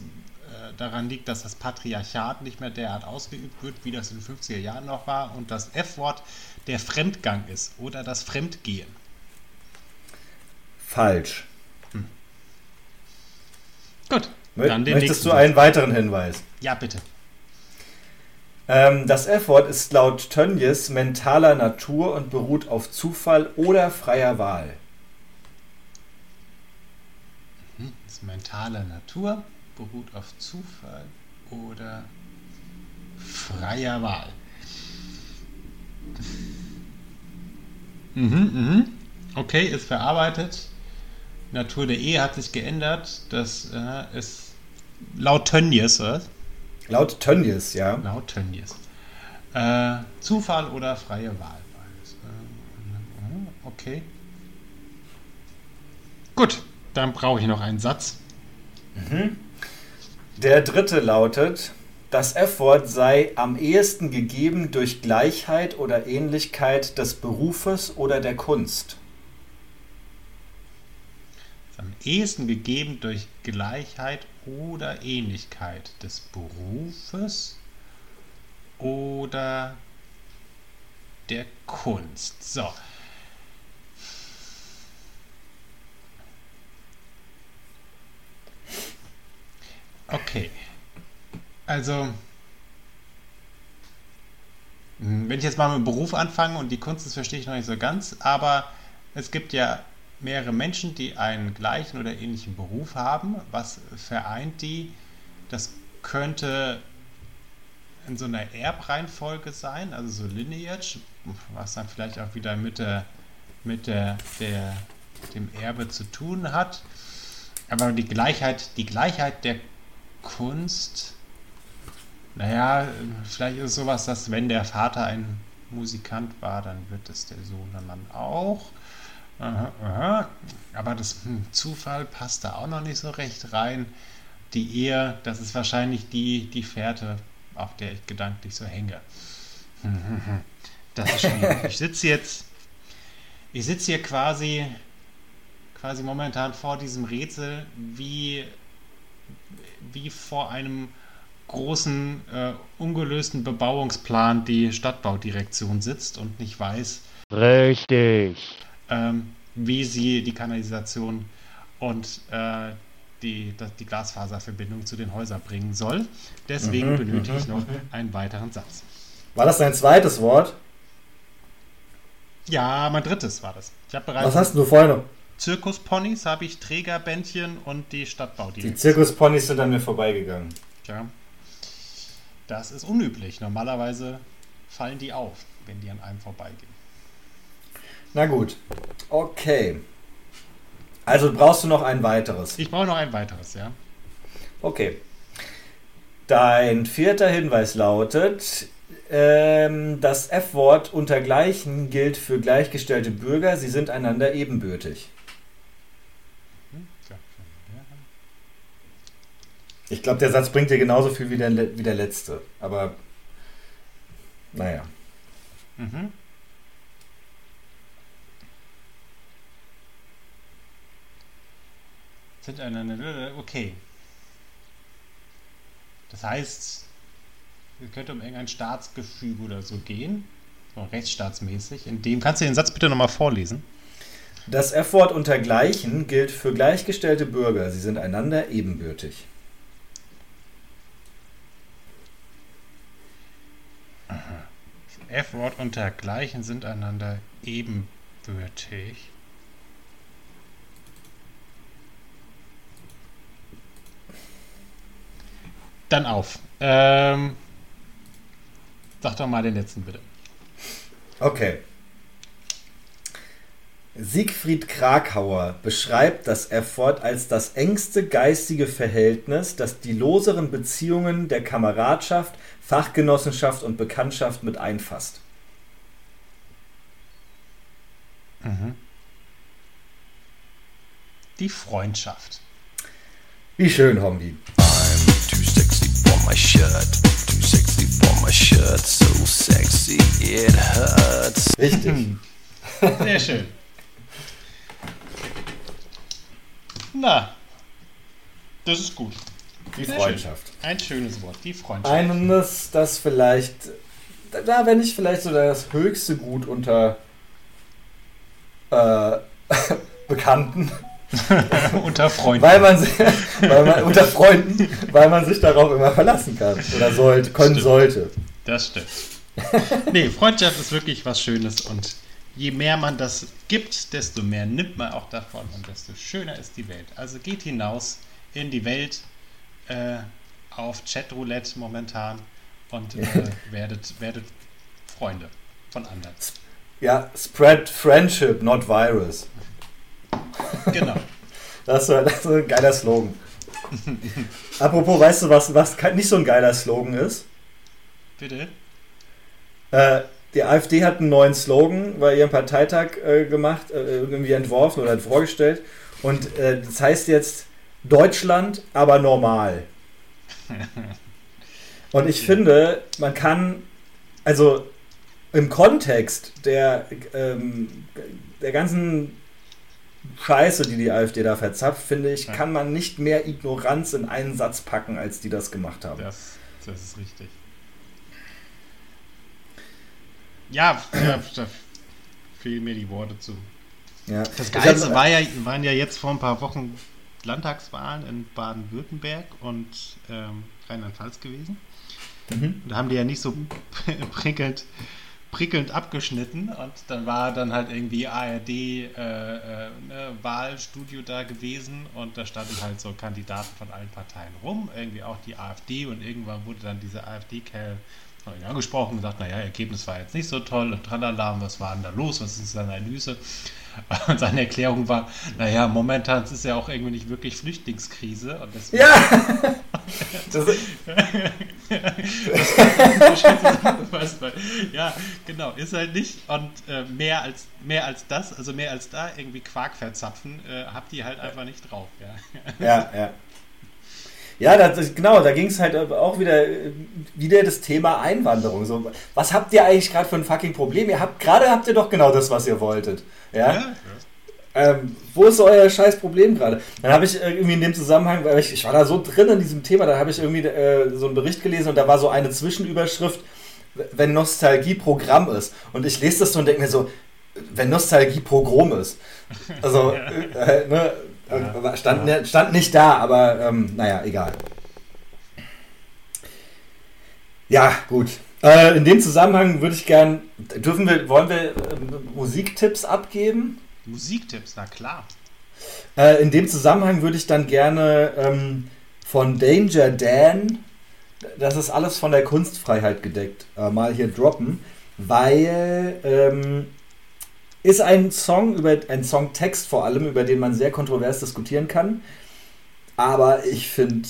äh, daran liegt, dass das Patriarchat nicht mehr derart ausgeübt wird, wie das in den 50er Jahren noch war, und das F-Wort der Fremdgang ist oder das Fremdgehen. Falsch. Hm. Gut. Dann den Möchtest du einen weiteren Hinweis? Ja, bitte. Ähm, das F-Wort ist laut Tönnies mentaler Natur und beruht auf Zufall oder freier Wahl. Mhm, ist mentaler Natur, beruht auf Zufall oder freier Wahl. Mhm, mhm. Okay, ist verarbeitet. Natur der Ehe hat sich geändert. Das äh, ist laut Tönnies, was? Laut Tönnies, ja. Laut Tönnies. Äh, Zufall oder freie Wahl. Äh, okay. Gut, dann brauche ich noch einen Satz. Mhm. Der dritte lautet, das F-Wort sei am ehesten gegeben durch Gleichheit oder Ähnlichkeit des Berufes oder der Kunst. Am ehesten gegeben durch Gleichheit oder Ähnlichkeit des Berufes oder der Kunst. So. Okay. Also, hm, wenn ich jetzt mal mit Beruf anfange und die Kunst, das verstehe ich noch nicht so ganz, aber es gibt ja mehrere Menschen, die einen gleichen oder ähnlichen Beruf haben. Was vereint die? Das könnte in so einer Erbreihenfolge sein, also so Lineage, was dann vielleicht auch wieder mit der mit der, der dem Erbe zu tun hat. Aber die Gleichheit, die Gleichheit der Kunst, naja, vielleicht ist es sowas, dass wenn der Vater ein Musikant war, dann wird es der Sohn dann auch. Aha, aha. Aber das hm, Zufall passt da auch noch nicht so recht rein. Die Ehe, das ist wahrscheinlich die, die Fährte, auf der ich gedanklich so hänge. Das ist schwierig. Ich sitze jetzt, ich sitze hier quasi, quasi momentan vor diesem Rätsel, wie, wie vor einem großen, äh, ungelösten Bebauungsplan die Stadtbaudirektion sitzt und nicht weiß. Richtig ähm, wie sie die Kanalisation und äh, die, die Glasfaserverbindung zu den Häusern bringen soll. Deswegen mhm, benötige ich mhm, noch mhm. einen weiteren Satz. War das dein zweites Wort? Ja, mein drittes war das. Ich bereits Was hast du vorher noch? Zirkusponys habe ich Trägerbändchen und die Stadtbau. Die Zirkusponys sind an mir vorbeigegangen. Tja. Das ist unüblich. Normalerweise fallen die auf, wenn die an einem vorbeigehen. Na gut. Okay. Also brauchst du noch ein weiteres. Ich brauche noch ein weiteres, ja. Okay. Dein vierter Hinweis lautet, ähm, das F-Wort untergleichen gilt für gleichgestellte Bürger. Sie sind einander ebenbürtig. Ich glaube, der Satz bringt dir genauso viel wie der, wie der letzte. Aber naja. Mhm. Okay. Das heißt, es könnte um irgendein Staatsgefüge oder so gehen. so rechtsstaatsmäßig. In dem kannst du den Satz bitte nochmal vorlesen. Das F-Wort untergleichen gilt für gleichgestellte Bürger. Sie sind einander ebenbürtig. F-Wort untergleichen sind einander ebenbürtig. Dann auf. Ähm, sag doch mal den letzten bitte. Okay. Siegfried Krakauer beschreibt das F-Wort als das engste geistige Verhältnis, das die loseren Beziehungen der Kameradschaft, Fachgenossenschaft und Bekanntschaft mit einfasst. Die Freundschaft. Wie schön, Hombi. I'm too sexy for my shirt. Too sexy for my shirt. So sexy it hurts. Richtig. Sehr schön. Na, das ist gut. Die Sehr Freundschaft. Schön. Ein schönes Wort, die Freundschaft. Eines, das vielleicht, da wenn nicht vielleicht so das höchste Gut unter äh, Bekannten, Unter Freunden. weil man, sich, weil man unter Freunden, weil man sich darauf immer verlassen kann oder sollte, können Stimmt. sollte. Das stimmt. nee, Freundschaft ist wirklich was Schönes und je mehr man das gibt, desto mehr nimmt man auch davon und desto schöner ist die Welt. Also geht hinaus in die Welt äh, auf Chatroulette momentan und äh, werdet, werdet Freunde von anderen. Ja, spread friendship, not virus. Genau. Das ist, das ist ein geiler Slogan. Apropos, weißt du, was, was nicht so ein geiler Slogan ist? Bitte? Äh, die AfD hat einen neuen Slogan bei ihrem Parteitag äh, gemacht, äh, irgendwie entworfen oder vorgestellt. Und äh, das heißt jetzt Deutschland, aber normal. Und ich finde, man kann, also im Kontext der, ähm, der ganzen Scheiße, die die AfD da verzapft, finde ich, kann man nicht mehr Ignoranz in einen Satz packen, als die das gemacht haben. Das, das ist richtig. Ja, da, da fehlen mir die Worte zu. Ja. Das Geilste war ja, waren ja jetzt vor ein paar Wochen Landtagswahlen in Baden-Württemberg und ähm, Rheinland-Pfalz gewesen. Mhm. Und da haben die ja nicht so prickelnd, prickelnd abgeschnitten und dann war dann halt irgendwie ARD äh, äh, ne, Wahlstudio da gewesen und da standen halt so Kandidaten von allen Parteien rum, irgendwie auch die AfD und irgendwann wurde dann dieser AfD-Kerl ihn angesprochen und gesagt, naja, Ergebnis war jetzt nicht so toll und tralala, was war denn da los, was ist seine Analyse? Und seine Erklärung war, naja, momentan ist es ja auch irgendwie nicht wirklich Flüchtlingskrise und deswegen Ja! Das, Was, weil- ja, genau, ist halt nicht. Und äh, mehr, als, mehr als das, also mehr als da irgendwie Quark verzapfen, äh, habt ihr halt einfach nicht drauf. Ja. Ja, ja. Ja, das, genau, da ging es halt auch wieder, wieder das Thema Einwanderung. So, was habt ihr eigentlich gerade für ein fucking Problem? Ihr habt gerade habt ihr doch genau das, was ihr wolltet. Ja? Ähm, wo ist euer scheiß Problem gerade? Dann habe ich irgendwie in dem Zusammenhang, weil ich, ich war da so drin in diesem Thema, da habe ich irgendwie äh, so einen Bericht gelesen und da war so eine Zwischenüberschrift, wenn Nostalgie Programm ist. Und ich lese das so und denke mir so, wenn Nostalgie Pogrom ist. Also, äh, äh, ne, äh, stand, stand nicht da, aber ähm, naja, egal. Ja, gut. Äh, in dem Zusammenhang würde ich gern, dürfen wir, wollen wir äh, Musiktipps abgeben? Musiktipps, na klar. Äh, in dem Zusammenhang würde ich dann gerne ähm, von Danger Dan, das ist alles von der Kunstfreiheit gedeckt, äh, mal hier droppen, weil ähm, ist ein Song über ein Songtext vor allem, über den man sehr kontrovers diskutieren kann, aber ich finde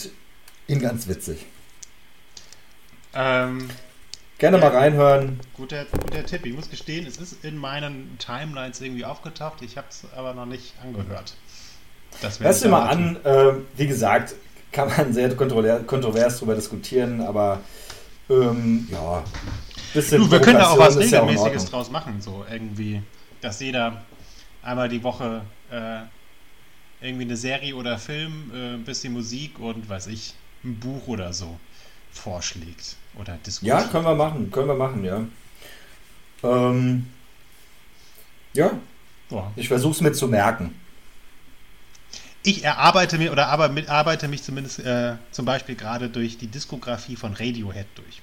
ihn ganz witzig. Ähm, Gerne Ja. mal reinhören. guter, guter Tipp. Ich muss gestehen, es ist in meinen Timelines irgendwie aufgetaucht. Ich habe es aber noch nicht angehört. Das Hörst du mal an, äh, wie gesagt, kann man sehr kontrovers, kontrovers drüber diskutieren, aber ähm, ja, bisschen Du, wir können da auch was ist ja auch Regelmäßiges draus machen. So irgendwie, dass jeder einmal die Woche äh, irgendwie eine Serie oder Film, äh, ein bisschen Musik und weiß ich, ein Buch oder so vorschlägt oder diskutiert. Ja, können wir machen, können wir machen, ja. Ähm, ja, Ja. ich versuche es mir zu merken. Ich erarbeite mir oder arbeite mich zumindest äh, zum Beispiel gerade durch die Diskografie von Radiohead durch.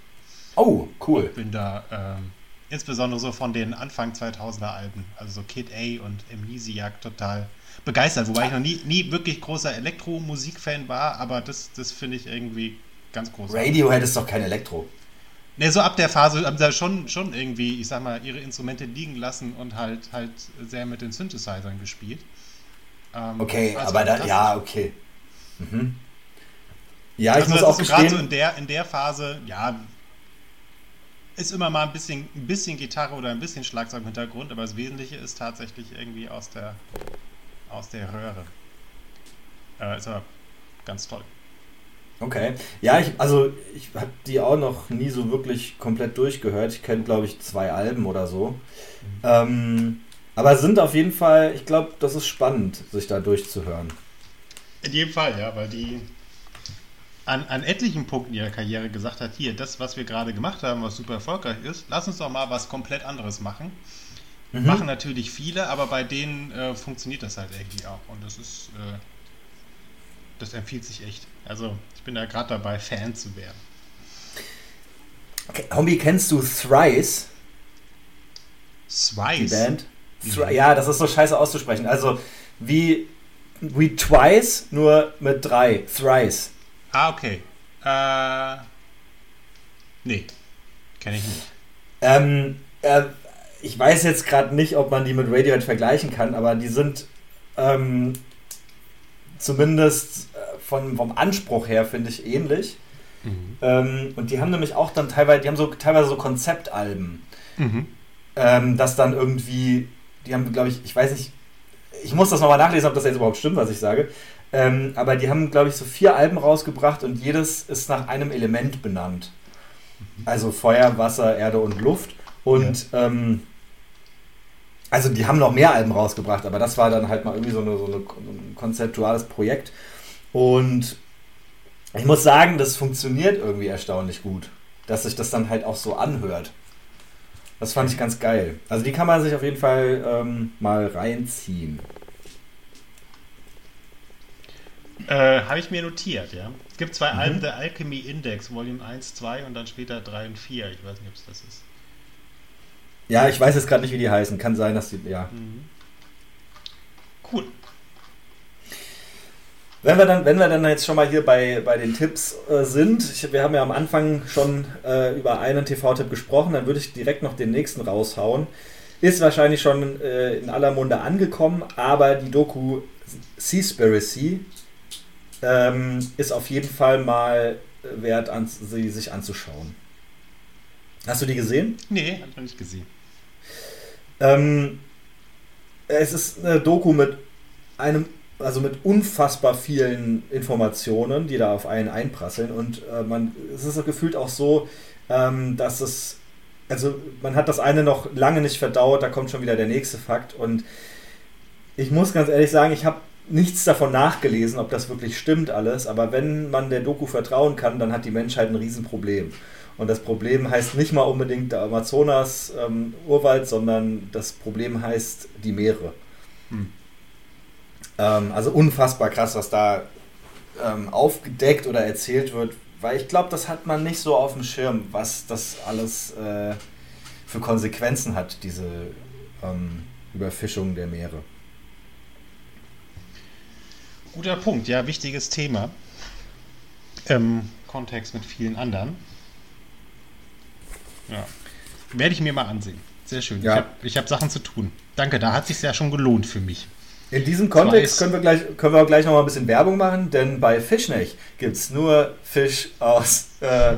Oh, cool. Bin da ähm, insbesondere so von den Anfang 2000er Alben, also so Kid A und Amnesiac total begeistert, wobei ich noch nie, nie wirklich großer Elektromusikfan war, aber das, das finde ich irgendwie ganz großartig. Radiohead ist doch kein Elektro. Ne, so ab der Phase haben sie schon, schon irgendwie, ich sag mal, ihre Instrumente liegen lassen und halt halt sehr mit den Synthesizern gespielt. Ähm, Okay, also aber da, ja, okay. Mhm. Ja, ich also muss das auch gerade so gestehen, in der, in der Phase, ja, ist immer mal ein bisschen, ein bisschen Gitarre oder ein bisschen Schlagzeug im Hintergrund, aber das Wesentliche ist tatsächlich irgendwie aus der, aus der Röhre. Äh, ist aber ganz toll. okay. Ja, ich, also ich habe die auch noch nie so wirklich komplett durchgehört. Ich kenne, glaube ich, zwei Alben oder so. Ähm, aber sind auf jeden Fall, ich glaube, das ist spannend, sich da durchzuhören. In jedem Fall, ja, weil die an, an etlichen Punkten ihrer Karriere gesagt hat, hier, das, was wir gerade gemacht haben, was super erfolgreich ist, lass uns doch mal was komplett anderes machen. Mhm. Machen natürlich viele, aber bei denen äh, funktioniert das halt irgendwie auch. Und das ist, äh, das empfiehlt sich echt. Also ich bin da gerade dabei, Fan zu werden. Okay, Homie, kennst du Thrice, die Swice. Band? Thri ja, das ist so scheiße auszusprechen. Also wie, wie Twice, nur mit drei. Thrice. Ah, okay. Äh, nee, kenne ich nicht. Ähm, äh, ich weiß jetzt gerade nicht, ob man die mit Radiohead vergleichen kann, aber die sind ähm, zumindest äh, von, vom Anspruch her, finde ich, ähnlich. Ähm, und die haben nämlich auch dann teilweise, die haben so teilweise so Konzeptalben, Mhm. ähm, das dann irgendwie, die haben, glaube ich, ich weiß nicht, ich muss das nochmal nachlesen, ob das jetzt überhaupt stimmt, was ich sage. Ähm, aber die haben, glaube ich, so vier Alben rausgebracht und jedes ist nach einem Element benannt. Also Feuer, Wasser, Erde und Luft. Und ähm, also die haben noch mehr Alben rausgebracht, aber das war dann halt mal irgendwie so, eine, so, eine, ein konzeptuales Projekt. Und ich muss sagen, das funktioniert irgendwie erstaunlich gut, dass sich das dann halt auch so anhört. Das fand ich ganz geil. Also die kann man sich auf jeden Fall ähm, mal reinziehen. Äh, Habe ich mir notiert, ja. Es gibt zwei Mhm. Alben der Alchemy Index, Volume 1, 2 und dann später 3 und 4. Ich weiß nicht, ob es das ist. Ja, ich weiß jetzt gerade nicht, wie die heißen. Kann sein, dass die. Ja. Cool. Wenn wir dann, wenn wir dann jetzt schon mal hier bei, bei den Tipps äh, sind, ich, wir haben ja am Anfang schon äh, über einen TV-Tipp gesprochen, dann würde ich direkt noch den nächsten raushauen. Ist wahrscheinlich schon äh, in aller Munde angekommen, aber die Doku Seaspiracy ähm, ist auf jeden Fall mal wert, an, sie sich anzuschauen. Hast du die gesehen? Nee, hab ich noch nicht gesehen. Ähm, es ist eine Doku mit einem, also mit unfassbar vielen Informationen, die da auf einen einprasseln. Und äh, man, es ist gefühlt auch so, ähm, dass es, also man hat das eine noch lange nicht verdaut, da kommt schon wieder der nächste Fakt. Und ich muss ganz ehrlich sagen, ich habe nichts davon nachgelesen, ob das wirklich stimmt alles. Aber wenn man der Doku vertrauen kann, dann hat die Menschheit ein Riesenproblem. Und das Problem heißt nicht mal unbedingt der Amazonas-Urwald, sondern das Problem heißt die Meere. Hm. Ähm, also unfassbar krass, was da ähm, aufgedeckt oder erzählt wird, weil ich glaube, das hat man nicht so auf dem Schirm, was das alles äh, für Konsequenzen hat, diese ähm, Überfischung der Meere. Guter Punkt, ja, wichtiges Thema. Im Kontext mit vielen anderen. Ja. Werde ich mir mal ansehen. Sehr schön. Ja. Ich habe hab Sachen zu tun. Danke, da hat sich ja schon gelohnt für mich. In diesem Kontext können wir, gleich, können wir gleich noch mal ein bisschen Werbung machen, denn bei Fischnech gibt es nur Fisch aus äh,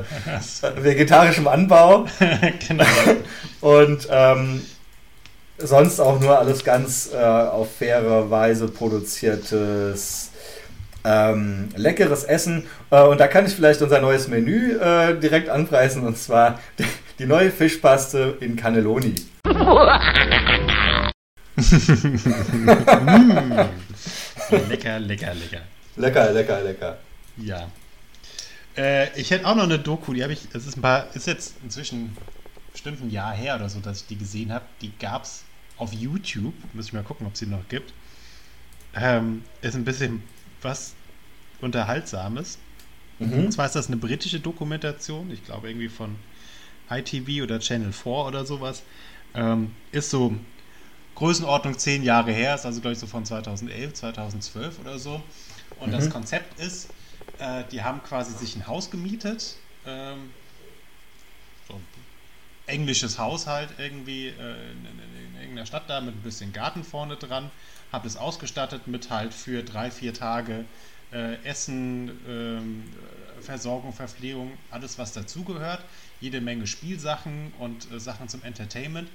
vegetarischem Anbau genau. und ähm, sonst auch nur alles ganz äh, auf faire Weise produziertes ähm, leckeres Essen. Äh, und da kann ich vielleicht unser neues Menü äh, direkt anpreisen und zwar die, neue Fischpaste in Cannelloni. lecker, lecker, lecker. Lecker, lecker, lecker. Ja. Äh, ich hätte auch noch eine Doku, die habe ich, es ist ein paar, ist jetzt inzwischen bestimmt bestimmt ein Jahr her oder so, dass ich die gesehen habe. Die gab es auf YouTube. Muss ich mal gucken, ob es sie noch gibt. Ähm, ist ein bisschen was Unterhaltsames. Und zwar ist das eine britische Dokumentation, ich glaube irgendwie von ITV oder Channel 4 oder sowas. Ähm, ist so Größenordnung zehn Jahre her, ist also glaube ich so von 2011, 2012 oder so. Und das Konzept ist, äh, die haben quasi sich ein Haus gemietet, ähm, englisches Haushalt irgendwie äh, in, in, in irgendeiner Stadt da mit ein bisschen Garten vorne dran, habe es ausgestattet mit halt für drei, vier Tage äh, Essen, ähm, Versorgung, Verpflegung, alles was dazugehört, jede Menge Spielsachen und äh, Sachen zum Entertainment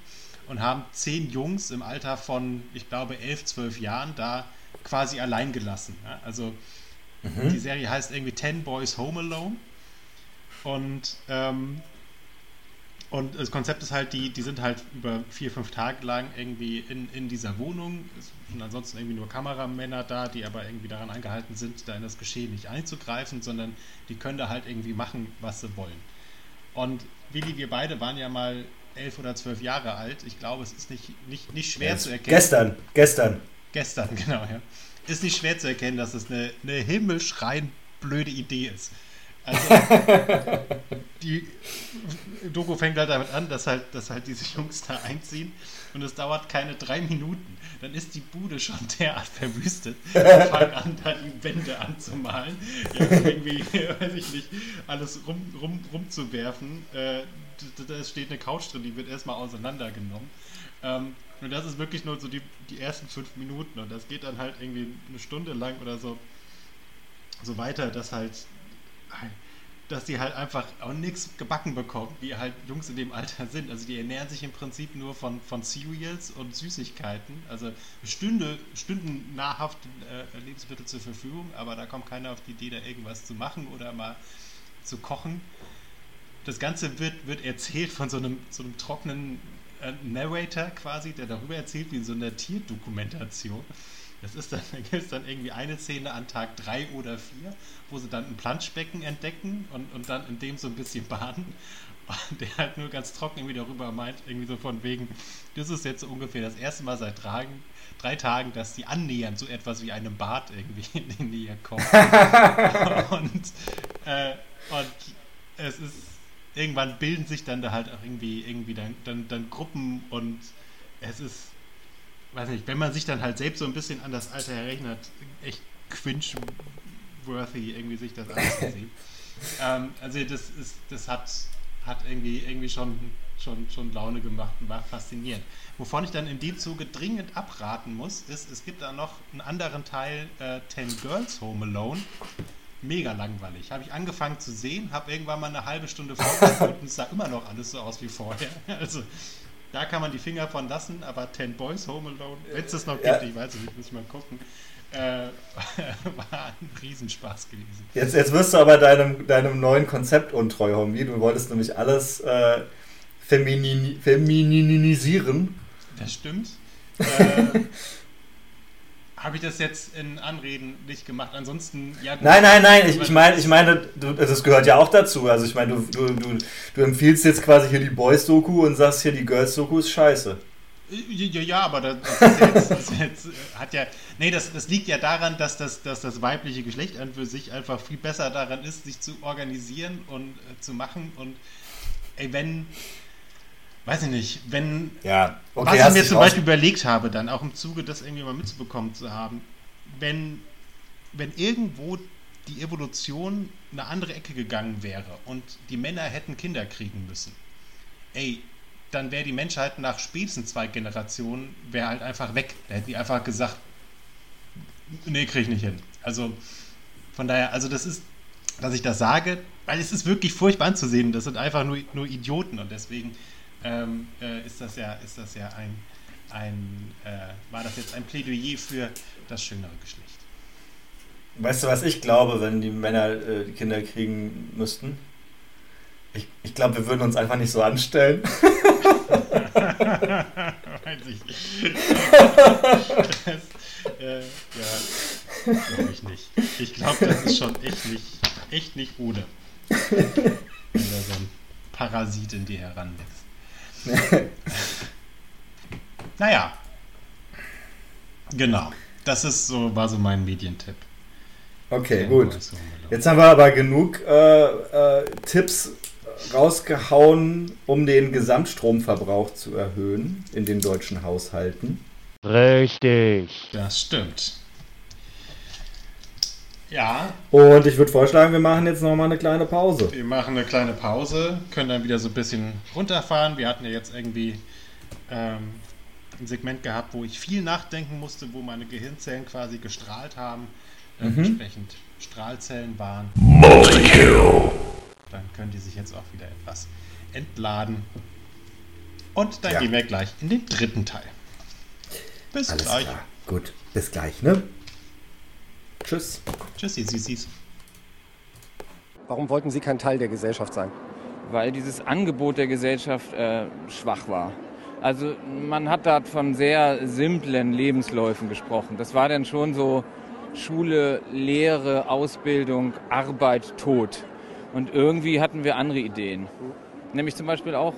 und haben zehn Jungs im Alter von, ich glaube, elf, zwölf Jahren da quasi allein gelassen. Ja? Also die Serie heißt irgendwie Ten Boys Home Alone und ähm, und das Konzept ist halt, die, die sind halt über vier, fünf Tage lang irgendwie in, in dieser Wohnung. Es sind ansonsten irgendwie nur Kameramänner da, die aber irgendwie daran angehalten sind, da in das Geschehen nicht einzugreifen, sondern die können da halt irgendwie machen, was sie wollen. Und Willi, wir beide waren ja mal elf oder zwölf Jahre alt. Ich glaube, es ist nicht, nicht, nicht schwer zu erkennen. Gestern, gestern. Gestern, genau, ja. Ist nicht schwer zu erkennen, dass es eine, eine himmelschreiend blöde Idee ist. Also, die Doku fängt halt damit an, dass halt, dass halt diese Jungs da einziehen und es dauert keine drei Minuten. Dann ist die Bude schon derart verwüstet. Die fangen an, da die Wände anzumalen. Ja, irgendwie, weiß ich nicht, alles rum, rum, rumzuwerfen. Äh, da- steht eine Couch drin, die wird erstmal auseinandergenommen. Ähm, und das ist wirklich nur so die, die ersten fünf Minuten. Und das geht dann halt irgendwie eine Stunde lang oder so, so weiter, dass halt, dass die halt einfach auch nichts gebacken bekommen, wie halt Jungs in dem Alter sind. Also die ernähren sich im Prinzip nur von, von Cereals und Süßigkeiten. Also Stünde, Stunden nahrhaft äh, Lebensmittel zur Verfügung, aber da kommt keiner auf die Idee, da irgendwas zu machen oder mal zu kochen. Das Ganze wird, wird erzählt von so einem, so einem trockenen äh, Narrator quasi, der darüber erzählt, wie in so einer Tierdokumentation. Das ist dann, da gibt es dann irgendwie eine Szene an Tag drei oder vier, wo sie dann ein Planschbecken entdecken und, und dann in dem so ein bisschen baden. Und der halt nur ganz trocken irgendwie darüber meint, irgendwie so von wegen, das ist jetzt so ungefähr das erste Mal seit Tagen, drei Tagen, dass die annähernd so etwas wie einem Bad irgendwie in die Nähe kommen. und, äh, und es ist, irgendwann bilden sich dann da halt auch irgendwie, irgendwie dann, dann, dann Gruppen und es ist, weiß nicht, wenn man sich dann halt selbst so ein bisschen an das Alter erinnert, echt cringe-worthy irgendwie sich das anzusehen. ähm, also das ist, das hat, hat irgendwie, irgendwie schon, schon, schon Laune gemacht und war faszinierend. Wovon ich dann in dem Zuge dringend abraten muss, ist, es gibt da noch einen anderen Teil, äh, Ten Girls Home Alone. Mega langweilig. Habe ich angefangen zu sehen, habe irgendwann mal eine halbe Stunde vorgeführt und es sah immer noch alles so aus wie vorher. Also da kann man die Finger von lassen, aber Ten Boys Home Alone, wenn es das noch gibt, Ja. ich weiß es nicht, muss ich mal gucken, äh, war ein Riesenspaß gewesen. Jetzt, jetzt wirst du aber deinem, deinem neuen Konzept untreu, Homie. Du wolltest nämlich alles äh, feminin, femininisieren. Das stimmt. Äh, Habe ich das jetzt in Anreden nicht gemacht? Ansonsten, ja. gut. Nein, nein, nein, ich, ich meine, ich meine, du, das gehört ja auch dazu. Also ich meine, du, du, du, du empfiehlst jetzt quasi hier die Boys-Doku und sagst hier, die Girls-Doku ist scheiße. Ja, ja, aber das, das, jetzt, das jetzt, äh, hat ja. Nee, das, das liegt ja daran, dass das, dass das weibliche Geschlecht an für sich einfach viel besser daran ist, sich zu organisieren und äh, zu machen. Und ey, wenn. Weiß ich nicht, wenn Ja, okay, Was ich mir zum Beispiel überlegt habe, dann auch im Zuge, das irgendwie mal mitzubekommen zu haben, wenn, wenn irgendwo die Evolution eine andere Ecke gegangen wäre und die Männer hätten Kinder kriegen müssen, ey, dann wäre die Menschheit nach spätestens zwei Generationen, wäre halt einfach weg. Da hätten die einfach gesagt, nee, krieg ich nicht hin. Also von daher, also das ist, dass ich das sage, weil es ist wirklich furchtbar anzusehen. Das sind einfach nur, nur Idioten und deswegen ähm, äh, ist das ja, ist das ja ein, ein äh, war das jetzt ein Plädoyer für das schönere Geschlecht. Weißt du, was ich glaube, wenn die Männer äh, die Kinder kriegen müssten? Ich, ich glaube, wir würden uns einfach nicht so anstellen. Weiß ich nicht. das, äh, ja, glaube ich nicht. Ich glaube, das ist schon echt nicht, echt nicht ohne. Wenn da so ein Parasit in dir heranwächst. naja. Genau. Das ist so, war so mein Medientipp. Okay, gut. Jetzt haben wir aber genug äh, äh, Tipps rausgehauen, um den Gesamtstromverbrauch zu erhöhen in den deutschen Haushalten. Richtig. Das stimmt. Ja. Und ich würde vorschlagen, wir machen jetzt nochmal eine kleine Pause. Wir machen eine kleine Pause, können dann wieder so ein bisschen runterfahren. Wir hatten ja jetzt irgendwie ähm, ein Segment gehabt, wo ich viel nachdenken musste, wo meine Gehirnzellen quasi gestrahlt haben, äh, mhm. entsprechend Strahlzellen waren. Multikill. Dann können die sich jetzt auch wieder etwas entladen. Und dann ja. gehen wir gleich in den dritten Teil. Bis Alles gleich. Klar. Gut, bis gleich, ne? Tschüss. Tschüssi, Sissis. Warum wollten Sie kein Teil der Gesellschaft sein? Weil dieses Angebot der Gesellschaft äh, schwach war. Also man hat da von sehr simplen Lebensläufen gesprochen. Das war dann schon so Schule, Lehre, Ausbildung, Arbeit, Tod. Und irgendwie hatten wir andere Ideen. Nämlich zum Beispiel auch,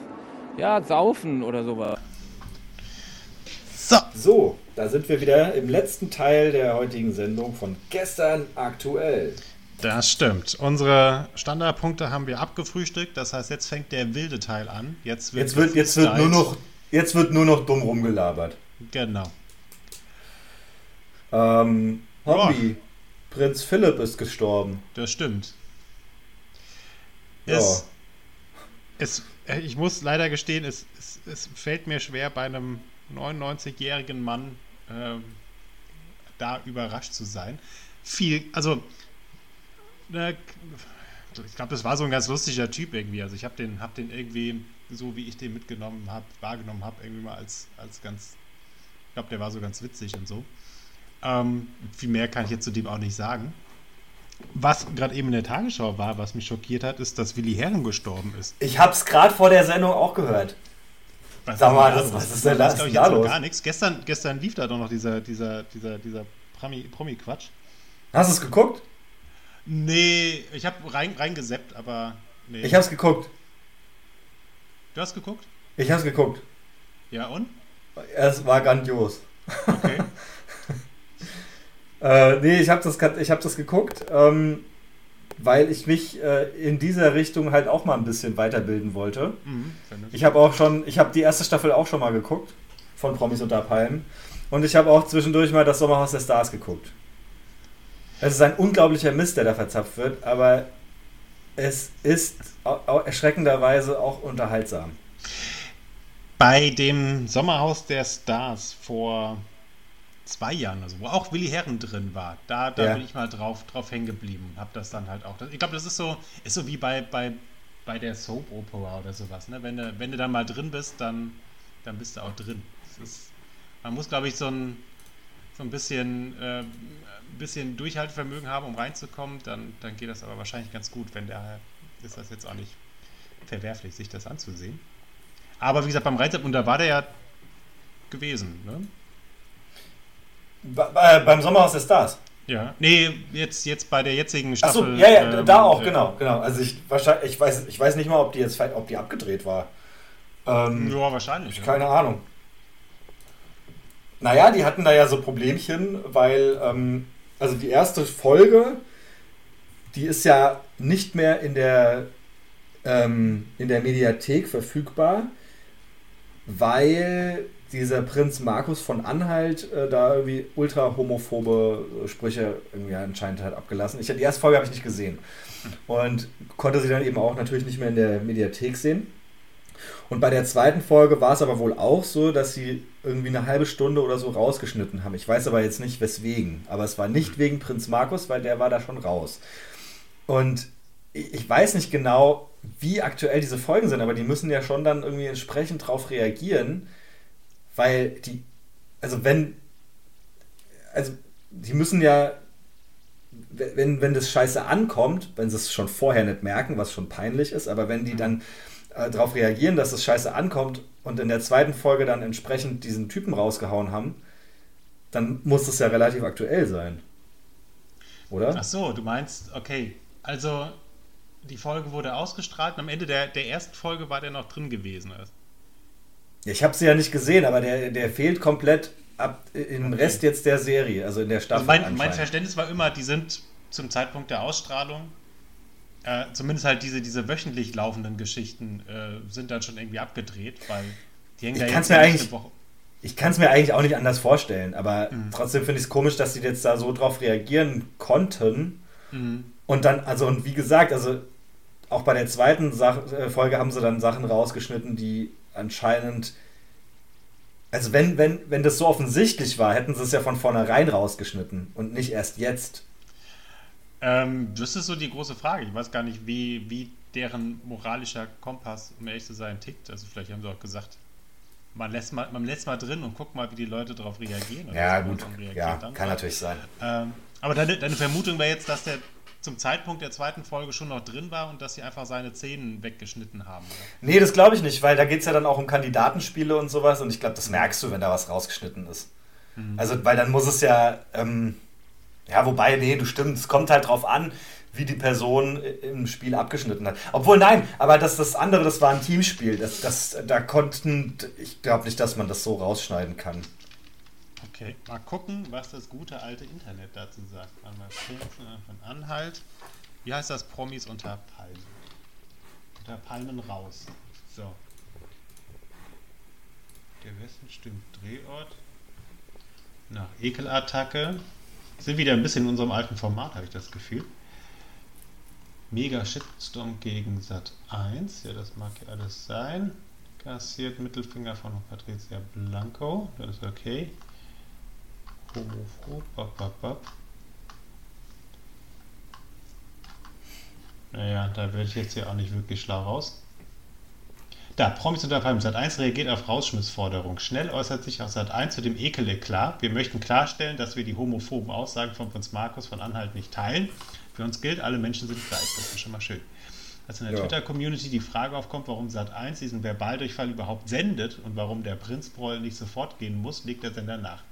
ja, Saufen oder sowas. So. So, da sind wir wieder im letzten Teil der heutigen Sendung von gestern aktuell. Das stimmt. Unsere Standardpunkte haben wir abgefrühstückt. Das heißt, jetzt fängt der wilde Teil an. Jetzt wird, jetzt wird, jetzt wird, nur, noch, jetzt wird nur noch dumm rumgelabert. Genau. Ähm, Hobby. Ja. Prinz Philipp ist gestorben. Das stimmt. Ja. Es, es, ich muss leider gestehen, es, es, es fällt mir schwer, bei einem 99-jährigen Mann äh, da überrascht zu sein. Viel, also, äh, ich glaube, das war so ein ganz lustiger Typ irgendwie. Also ich habe den, hab den irgendwie, so wie ich den mitgenommen habe, wahrgenommen habe, irgendwie mal als, als ganz, ich glaube, der war so ganz witzig und so. Ähm, viel mehr kann ich jetzt zu dem auch nicht sagen. Was gerade eben in der Tagesschau war, was mich schockiert hat, ist, dass Willi Herren gestorben ist. Ich habe es gerade vor der Sendung auch gehört. Was Sag mal, das, was ist denn das? Das, ich, da los? gar nichts. Gestern, gestern lief da doch noch dieser, dieser, dieser, dieser Promi-Quatsch. Hast du es geguckt? Nee, ich habe rein, reingeseppt, aber nee. Ich hab's geguckt. Du hast geguckt? Ich hab's geguckt. Ja, und? Es war grandios. Okay. äh, nee, ich habe das, hab das geguckt. Ähm, weil ich mich äh, in dieser Richtung halt auch mal ein bisschen weiterbilden wollte. Mhm, ich habe auch schon, ich habe die erste Staffel auch schon mal geguckt von Promis unter Palmen und ich habe auch zwischendurch mal das Sommerhaus der Stars geguckt. Es ist ein unglaublicher Mist, der da verzapft wird, aber es ist erschreckenderweise auch unterhaltsam. Bei dem Sommerhaus der Stars vor zwei Jahren, also wo auch Willi Herren drin war, da, da ja. bin ich mal drauf, drauf hängen geblieben und habe das dann halt auch. Ich glaube, das ist so, ist so wie bei, bei, bei der Soap Opera oder sowas. Ne? Wenn, du, wenn du da mal drin bist, dann, dann bist du auch drin. Ist, man muss, glaube ich, so ein, so ein bisschen, äh, bisschen Durchhaltevermögen haben, um reinzukommen. Dann, dann geht das aber wahrscheinlich ganz gut. Wenn der ist das jetzt auch nicht verwerflich, sich das anzusehen. Aber wie gesagt, beim Reinsepp, und da war der ja gewesen. Ne? Bei, beim Sommerhaus der Stars. Ja, nee, jetzt, jetzt bei der jetzigen Staffel. Achso, ja, ja, ähm, da auch, äh, genau, genau. Also ich, wahrscheinlich, ich, weiß, ich weiß nicht mal, ob die jetzt ob die abgedreht war. Ähm, ja, wahrscheinlich. Keine ja. Ahnung. Naja, die hatten da ja so Problemchen, weil, ähm, also die erste Folge, die ist ja nicht mehr in der, ähm, in der Mediathek verfügbar, weil dieser Prinz Markus von Anhalt äh, da irgendwie ultra homophobe Sprüche irgendwie anscheinend hat abgelassen. Ich, die erste Folge habe ich nicht gesehen und konnte sie dann eben auch natürlich nicht mehr in der Mediathek sehen. Und bei der zweiten Folge war es aber wohl auch so, dass sie irgendwie eine halbe Stunde oder so rausgeschnitten haben. Ich weiß aber jetzt nicht weswegen. Aber es war nicht wegen Prinz Markus, weil der war da schon raus. Und ich weiß nicht genau, wie aktuell diese Folgen sind, aber die müssen ja schon dann irgendwie entsprechend darauf reagieren, weil die, also wenn, also die müssen ja, wenn, wenn das Scheiße ankommt, wenn sie es schon vorher nicht merken, was schon peinlich ist, aber wenn die dann äh, darauf reagieren, dass das Scheiße ankommt und in der zweiten Folge dann entsprechend diesen Typen rausgehauen haben, dann muss das ja relativ aktuell sein. Oder? Ach so, du meinst, okay, also die Folge wurde ausgestrahlt und am Ende der, der ersten Folge war der noch drin gewesen. Ich habe sie ja nicht gesehen, aber der, der fehlt komplett ab in den Rest jetzt der Serie, also in der Staffel. Also mein, mein. Verständnis war immer, die sind zum Zeitpunkt der Ausstrahlung, äh, zumindest halt diese, diese wöchentlich laufenden Geschichten, äh, sind dann schon irgendwie abgedreht, weil die hängen Ich da jetzt mir eigentlich- Woche. Ich kann es mir eigentlich auch nicht anders vorstellen, aber Mhm. trotzdem finde ich es komisch, dass sie jetzt da so drauf reagieren konnten. Mhm. Und dann, also, und wie gesagt, also auch bei der zweiten Sach äh, Folge haben sie dann Sachen rausgeschnitten, die anscheinend. Also, wenn, wenn, wenn das so offensichtlich war, hätten sie es ja von vornherein rausgeschnitten und nicht erst jetzt. Ähm, das ist so die große Frage. Ich weiß gar nicht, wie, wie deren moralischer Kompass, um ehrlich zu sein, tickt. Also vielleicht haben sie auch gesagt, man lässt mal, man lässt mal drin und guckt mal, wie die Leute darauf reagieren. Ja, gut. Ja, kann natürlich sein. Ähm, aber deine, deine Vermutung wäre jetzt, dass der zum Zeitpunkt der zweiten Folge schon noch drin war und dass sie einfach seine Zähnen weggeschnitten haben. Oder? Nee, das glaube ich nicht, weil da geht es ja dann auch um Kandidatenspiele und sowas und ich glaube, das merkst du, wenn da was rausgeschnitten ist. Also, weil dann muss es ja, ähm, ja, wobei, nee, du stimmst, es kommt halt drauf an, wie die Person im Spiel abgeschnitten hat. Obwohl, nein, aber das, das andere, das war ein Teamspiel. Das, das, da konnten, ich glaube nicht, dass man das so rausschneiden kann. Okay, mal gucken, was das gute alte Internet dazu sagt. Einmal Prinzen von Anhalt. Wie heißt das? Promis unter Palmen. Unter Palmen raus. So. Der Westen stimmt Drehort. Nach Ekelattacke. Sind wieder ein bisschen in unserem alten Format, habe ich das Gefühl. Mega Shitstorm gegen Sat 1. Ja, das mag ja alles sein. Kassiert Mittelfinger von Patricia Blanco. Das ist okay. Bap. Naja, da werde ich jetzt hier auch nicht wirklich schlau raus. Da, Promis unter Palmen. Sat 1 reagiert auf Rausschmissforderung. Schnell äußert sich auch Sat 1 zu dem Ekel-Eklat. Wir möchten klarstellen, dass wir die homophoben Aussagen von Prinz Markus von Anhalt nicht teilen. Für uns gilt, alle Menschen sind gleich. Das ist schon mal schön. Als in der Ja. Twitter-Community die Frage aufkommt, warum Sat 1 diesen Verbaldurchfall überhaupt sendet und warum der Prinzbräu nicht sofort gehen muss, legt der Sender nach.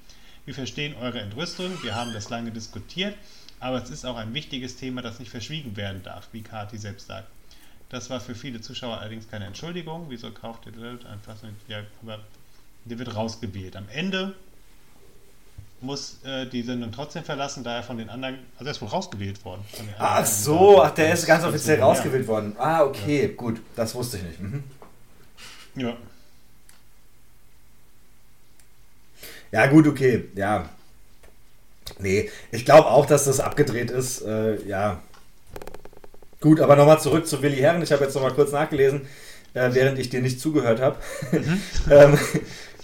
Wir verstehen eure Entrüstung, wir haben das lange diskutiert, aber es ist auch ein wichtiges Thema, das nicht verschwiegen werden darf, wie Kati selbst sagt. Das war für viele Zuschauer allerdings keine Entschuldigung. Wieso kauft ihr das einfach? Ja, aber der wird rausgewählt. Am Ende muss äh, die Sendung trotzdem verlassen, da er von den anderen, also er ist wohl rausgewählt worden. Ach so, ach, der ist ganz offiziell Ja. rausgewählt worden. Ah, okay, gut, das wusste ich nicht. Mhm. Ja. Ja, gut, okay, ja. Nee, ich glaube auch, dass das abgedreht ist. Äh, ja. Gut, aber nochmal zurück zu Willi Herren. Ich habe jetzt nochmal kurz nachgelesen, äh, während ich dir nicht zugehört habe. ähm,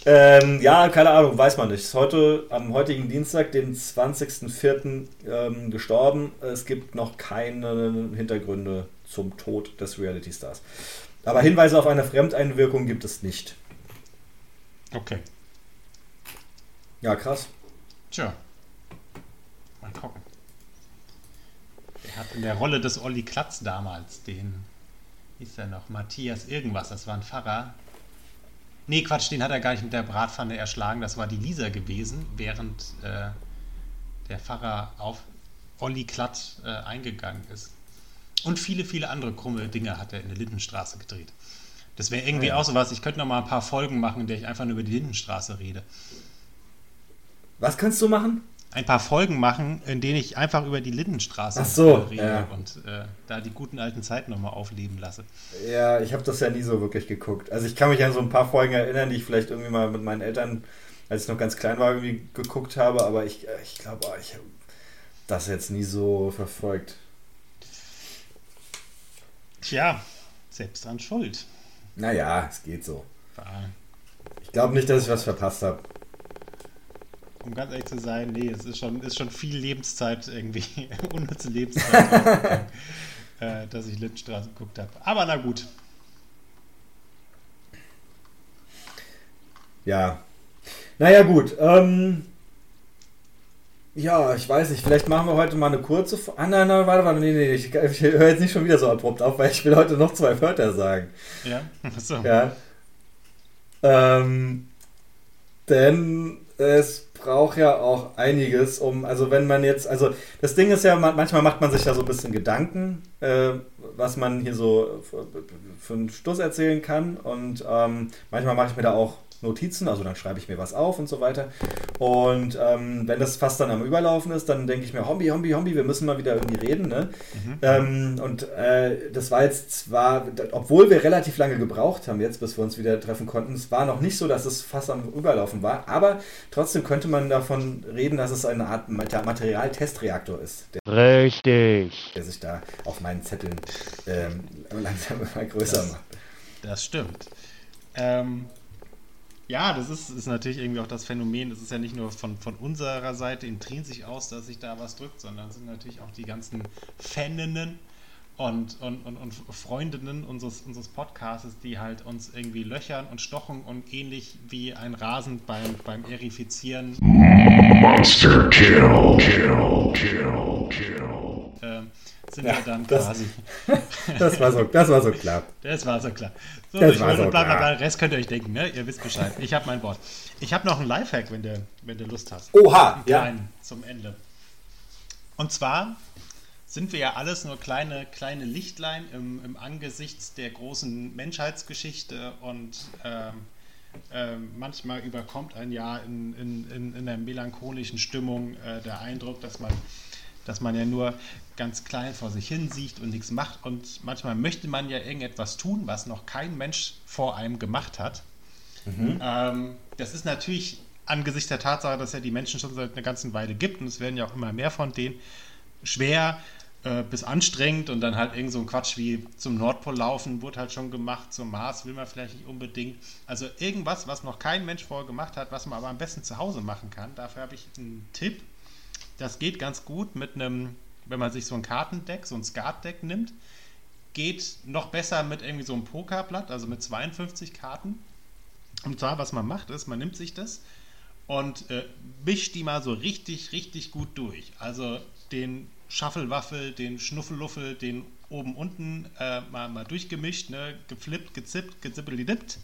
ähm, ja, keine Ahnung, weiß man nicht. Ist heute, am heutigen Dienstag, den 20.04. Ähm, gestorben. Es gibt noch keine Hintergründe zum Tod des Reality Stars. Aber Hinweise auf eine Fremdeinwirkung gibt es nicht. Okay. Ja, krass. Tja. Mal gucken. Er hat in der Rolle des Olli Klatz damals den, wie hieß der noch, Matthias irgendwas, das war ein Pfarrer. Nee, Quatsch, den hat er gar nicht mit der Bratpfanne erschlagen, das war die Lisa gewesen, während äh, der Pfarrer auf Olli Klatt äh, eingegangen ist. Und viele, viele andere krumme Dinge hat er in der Lindenstraße gedreht. Das wäre irgendwie Ja. auch sowas, ich könnte noch mal ein paar Folgen machen, in der ich einfach nur über die Lindenstraße rede. Was kannst du machen? ein paar Folgen machen, in denen ich einfach über die Lindenstraße so, rede ja. und äh, da die guten alten Zeiten nochmal aufleben lasse. Ja, ich habe das ja nie so wirklich geguckt. Also ich kann mich an so ein paar Folgen erinnern, die ich vielleicht irgendwie mal mit meinen Eltern, als ich noch ganz klein war, irgendwie geguckt habe, aber ich, äh, ich glaube, ich habe das jetzt nie so verfolgt. Tja, selbst dran schuld. Naja, es geht so. Ich glaube nicht, dass ich was verpasst habe. Um ganz ehrlich zu sein, nee, es ist schon, ist schon viel Lebenszeit irgendwie, unnütze Lebenszeit, äh, dass ich Lindenstraße geguckt habe. Aber na gut. Ja. Naja, gut. Ähm, ja, ich weiß nicht, vielleicht machen wir heute mal eine kurze. Ah, nein, nein, warte, warte, nee, nee, ich, ich höre jetzt nicht schon wieder so abrupt auf, weil ich will heute noch zwei Wörter sagen. Ja, achso. Ja. Ähm, denn es braucht ja auch einiges, um, also wenn man jetzt, also das Ding ist ja, manchmal macht man sich da so ein bisschen Gedanken, äh, was man hier so für einen Stuss erzählen kann und ähm, manchmal mache ich mir da auch Notizen, also dann schreibe ich mir was auf und so weiter. Und ähm, wenn das fast dann am Überlaufen ist, dann denke ich mir, Hombi, Hombi, Hombi, wir müssen mal wieder irgendwie reden. Ne? Mhm. Ähm, und äh, das war jetzt zwar, obwohl wir relativ lange gebraucht haben jetzt, bis wir uns wieder treffen konnten, es war noch nicht so, dass es fast am Überlaufen war, aber trotzdem könnte man davon reden, dass es eine Art Materialtestreaktor ist. Der, Richtig. Der sich da auf meinen Zetteln ähm, langsam immer größer das, macht. Das stimmt. Ähm, ja, das ist, ist natürlich irgendwie auch das Phänomen. Es ist ja nicht nur von, von unserer Seite intrinsisch aus, dass sich da was drückt, sondern es sind natürlich auch die ganzen Faninnen und, und, und, und Freundinnen unseres, unseres Podcasts, die halt uns irgendwie löchern und stochen und ähnlich wie ein Rasen beim, beim Erifizieren. Monster Kill, Kill, Kill, Kill. Ähm, sind ja, wir dann das, quasi. das, war so, das war so klar. Das war so klar. So, das war so bla, bla, klar. Rest könnt ihr euch denken, ne? Ihr wisst Bescheid. Ich habe mein Wort. Ich habe noch einen Lifehack, wenn du, wenn du Lust hast. Oha, einen ja. kleinen zum Ende. Und zwar sind wir ja alles nur kleine, kleine Lichtlein im, im Angesicht der großen Menschheitsgeschichte und ähm, ähm, manchmal überkommt ein Jahr in, in, in, in einer melancholischen Stimmung äh, der Eindruck, dass man dass man ja nur ganz klein vor sich hin sieht und nichts macht. Und manchmal möchte man ja irgendetwas tun, was noch kein Mensch vor einem gemacht hat. Mhm. Ähm, das ist natürlich angesichts der Tatsache, dass ja die Menschen schon seit einer ganzen Weile gibt und es werden ja auch immer mehr von denen, schwer äh, bis anstrengend und dann halt irgend so ein Quatsch wie zum Nordpol laufen, wurde halt schon gemacht, zum Mars will man vielleicht nicht unbedingt. Also irgendwas, was noch kein Mensch vorher gemacht hat, was man aber am besten zu Hause machen kann. Dafür habe ich einen Tipp. Das geht ganz gut mit einem, wenn man sich so ein Kartendeck, so ein Skatdeck nimmt, geht noch besser mit irgendwie so einem Pokerblatt, also mit 52 Karten. Und zwar, was man macht, ist, man nimmt sich das und äh, mischt die mal so richtig, richtig gut durch. Also den Schaffelwaffel, den Schnuffeluffel, den oben unten äh, mal, mal durchgemischt, ne? geflippt, gezippt, gezippelidippt.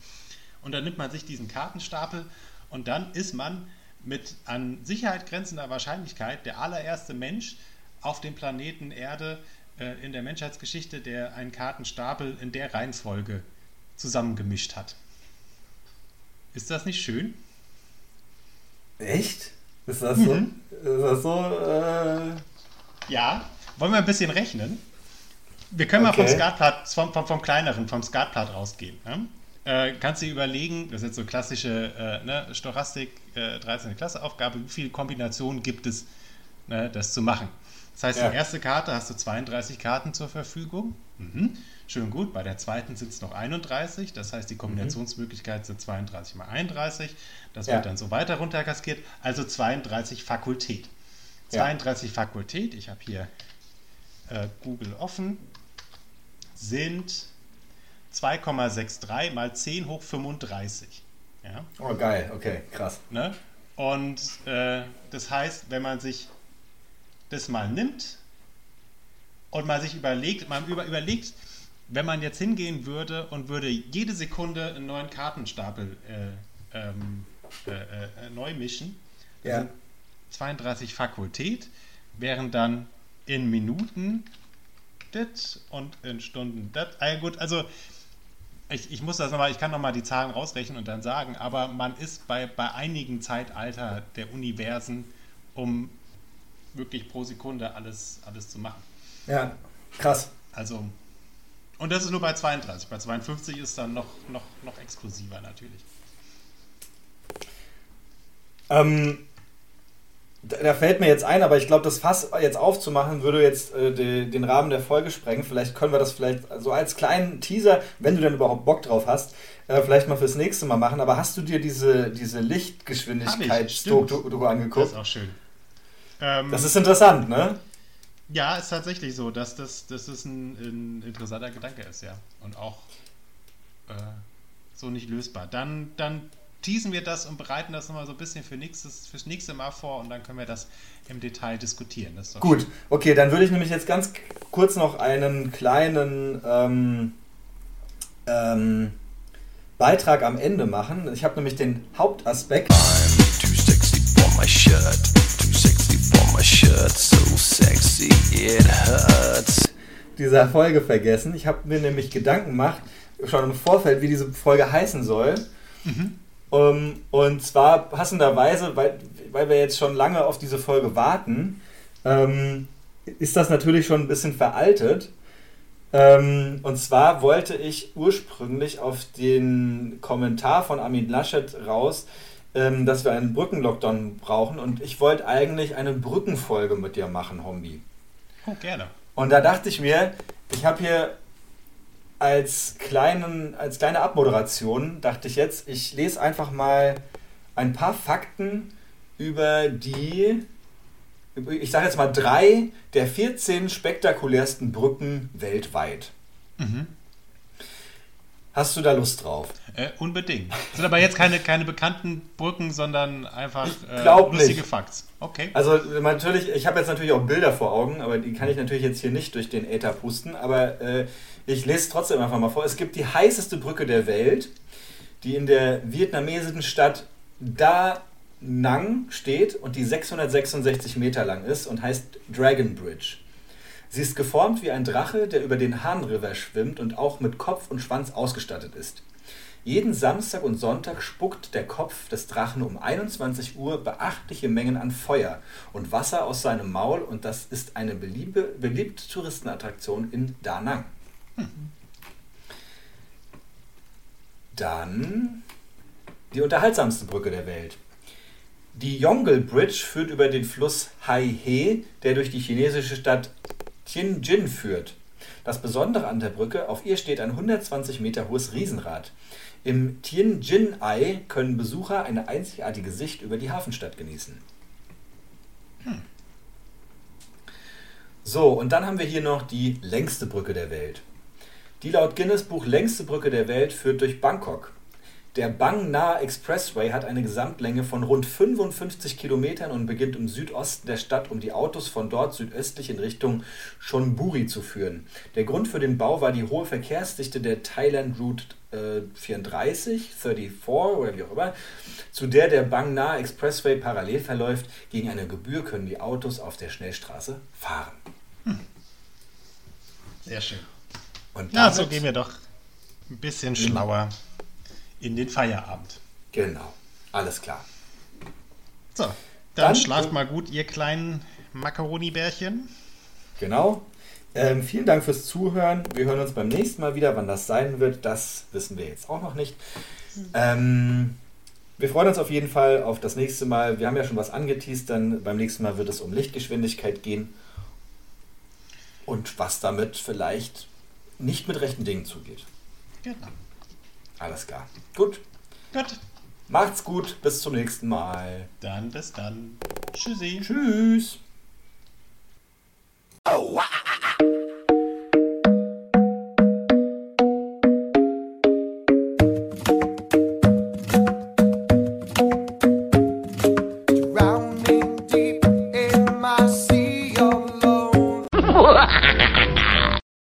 Und dann nimmt man sich diesen Kartenstapel und dann ist man mit an Sicherheit grenzender Wahrscheinlichkeit der allererste Mensch auf dem Planeten Erde äh, in der Menschheitsgeschichte, der einen Kartenstapel in der Reihenfolge zusammengemischt hat. Ist das nicht schön? Echt? Ist das so? Mhm. Ist das so? Äh... Ja. Wollen wir ein bisschen rechnen? Wir können Okay. mal vom Skatblatt, vom, vom, vom kleineren, vom Skatblatt rausgehen. Ne? Äh, kannst du dir überlegen, das ist jetzt so klassische äh, ne, Stochastik, äh, 13. Klasse Aufgabe, wie viele Kombinationen gibt es, ne, das zu machen? Das heißt, Ja. die erste Karte hast du 32 Karten zur Verfügung. Mhm. Schön gut. Bei der zweiten sind es noch 31. Das heißt, die Kombinationsmöglichkeit sind 32 mal 31. Das Ja. wird dann so weiter runterkaskiert. Also 32 Fakultät. Ja. 32 Fakultät. Ich habe hier äh, Google offen. Sind 2,63 mal 10 hoch 35. Ja? Oh, geil, okay, krass. Ne? Und äh, das heißt, wenn man sich das mal nimmt und man sich überlegt, man über, überlegt, wenn man jetzt hingehen würde und würde jede Sekunde einen neuen Kartenstapel äh, ähm, äh, äh, neu mischen, Ja. sind 32 Fakultät, wären dann in Minuten das und in Stunden das. Ah, gut, also ich, ich muss das nochmal, ich kann nochmal die Zahlen rausrechnen und dann sagen, aber man ist bei, bei einigen Zeitalter der Universen, um wirklich pro Sekunde alles, alles zu machen. Ja, krass. Also, und das ist nur bei 32. Bei 52 ist dann noch, noch, noch exklusiver natürlich. Ähm, da, fällt mir jetzt ein, aber ich glaube, das Fass jetzt aufzumachen, würde jetzt äh, de, den Rahmen der Folge sprengen. Vielleicht können wir das vielleicht so als kleinen Teaser, wenn du denn überhaupt Bock drauf hast, äh, vielleicht mal fürs nächste Mal machen. Aber hast du dir diese, diese Hab Lichtgeschwindigkeit-Doku ich, Doku Das angeguckt? ist auch schön. Ähm, Das ist interessant, ne? ja, ist tatsächlich so, dass das, dass das ein, ein interessanter Gedanke ist, ja. Und auch äh, so nicht lösbar. Dann, dann teasen wir das und bereiten das nochmal so ein bisschen für nächstes, fürs nächste Mal vor und dann können wir das im Detail diskutieren. Das ist doch Gut, schön. okay, dann würde ich nämlich jetzt ganz kurz noch einen kleinen ähm, ähm, Beitrag am Ende machen. Ich habe nämlich den Hauptaspekt. I'm too sexy my shirt. Too sexy for my shirt, so sexy it hurts. dieser Folge vergessen. Ich habe mir nämlich Gedanken gemacht, schon im Vorfeld, wie diese Folge heißen soll. Um, und zwar passenderweise, weil, weil wir jetzt schon lange auf diese Folge warten, ähm, ist das natürlich schon ein bisschen veraltet. Ähm, und zwar wollte ich ursprünglich auf den Kommentar von Armin Laschet raus, ähm, dass wir einen Brückenlockdown brauchen. Und ich wollte eigentlich eine Brückenfolge mit dir machen, Hombi. Oh, gerne. Und da dachte ich mir, ich habe hier als, kleinen, als kleine Abmoderation, dachte ich jetzt, ich lese einfach mal ein paar Fakten über die, ich sage jetzt mal drei der 14 spektakulärsten Brücken weltweit. Mhm. Hast du da Lust drauf? Äh, unbedingt. Sind aber jetzt keine, keine bekannten Brücken, sondern einfach äh, lustige nicht. Facts. Okay. Also natürlich, ich habe jetzt natürlich auch Bilder vor Augen, aber die kann ich natürlich jetzt hier nicht durch den Äther pusten. Aber äh, ich lese trotzdem einfach mal vor. Es gibt die heißeste Brücke der Welt, die in der vietnamesischen Stadt Da Nang steht und die 666 Meter lang ist und heißt Dragon Bridge. Sie ist geformt wie ein Drache, der über den Han River schwimmt und auch mit Kopf und Schwanz ausgestattet ist. Jeden Samstag und Sonntag spuckt der Kopf des Drachen um 21 Uhr beachtliche Mengen an Feuer und Wasser aus seinem Maul und das ist eine beliebe, beliebte Touristenattraktion in Da Nang. Dann die unterhaltsamste Brücke der Welt. Die Yongle Bridge führt über den Fluss Hai He, der durch die chinesische Stadt Tianjin führt. Das Besondere an der Brücke, auf ihr steht ein 120 Meter hohes Riesenrad. Im Tianjin-Ei können Besucher eine einzigartige Sicht über die Hafenstadt genießen. So, und dann haben wir hier noch die längste Brücke der Welt. Die laut Guinness Buch längste Brücke der Welt führt durch Bangkok. Der Bang Na Expressway hat eine Gesamtlänge von rund 55 Kilometern und beginnt im Südosten der Stadt, um die Autos von dort südöstlich in Richtung Chonburi zu führen. Der Grund für den Bau war die hohe Verkehrsdichte der Thailand Route äh, 34, 34 oder wie auch immer, zu der der Bang Na Expressway parallel verläuft. Gegen eine Gebühr können die Autos auf der Schnellstraße fahren. Sehr schön. Und Ja, so gehen wir doch ein bisschen schlauer in den Feierabend. Genau, alles klar. So, dann, Dann- schlaft mal gut, ihr kleinen Macaroni-Bärchen. Genau. Ähm, vielen Dank fürs Zuhören. Wir hören uns beim nächsten Mal wieder. Wann das sein wird, das wissen wir jetzt auch noch nicht. Ähm, wir freuen uns auf jeden Fall auf das nächste Mal. Wir haben ja schon was angeteased, dann beim nächsten Mal wird es um Lichtgeschwindigkeit gehen. Und was damit vielleicht nicht mit rechten Dingen zugeht. Genau. Alles klar. Gut. Gut. Macht's gut. Bis zum nächsten Mal. Dann bis dann. Tschüssi. Tschüss. Oh, wow.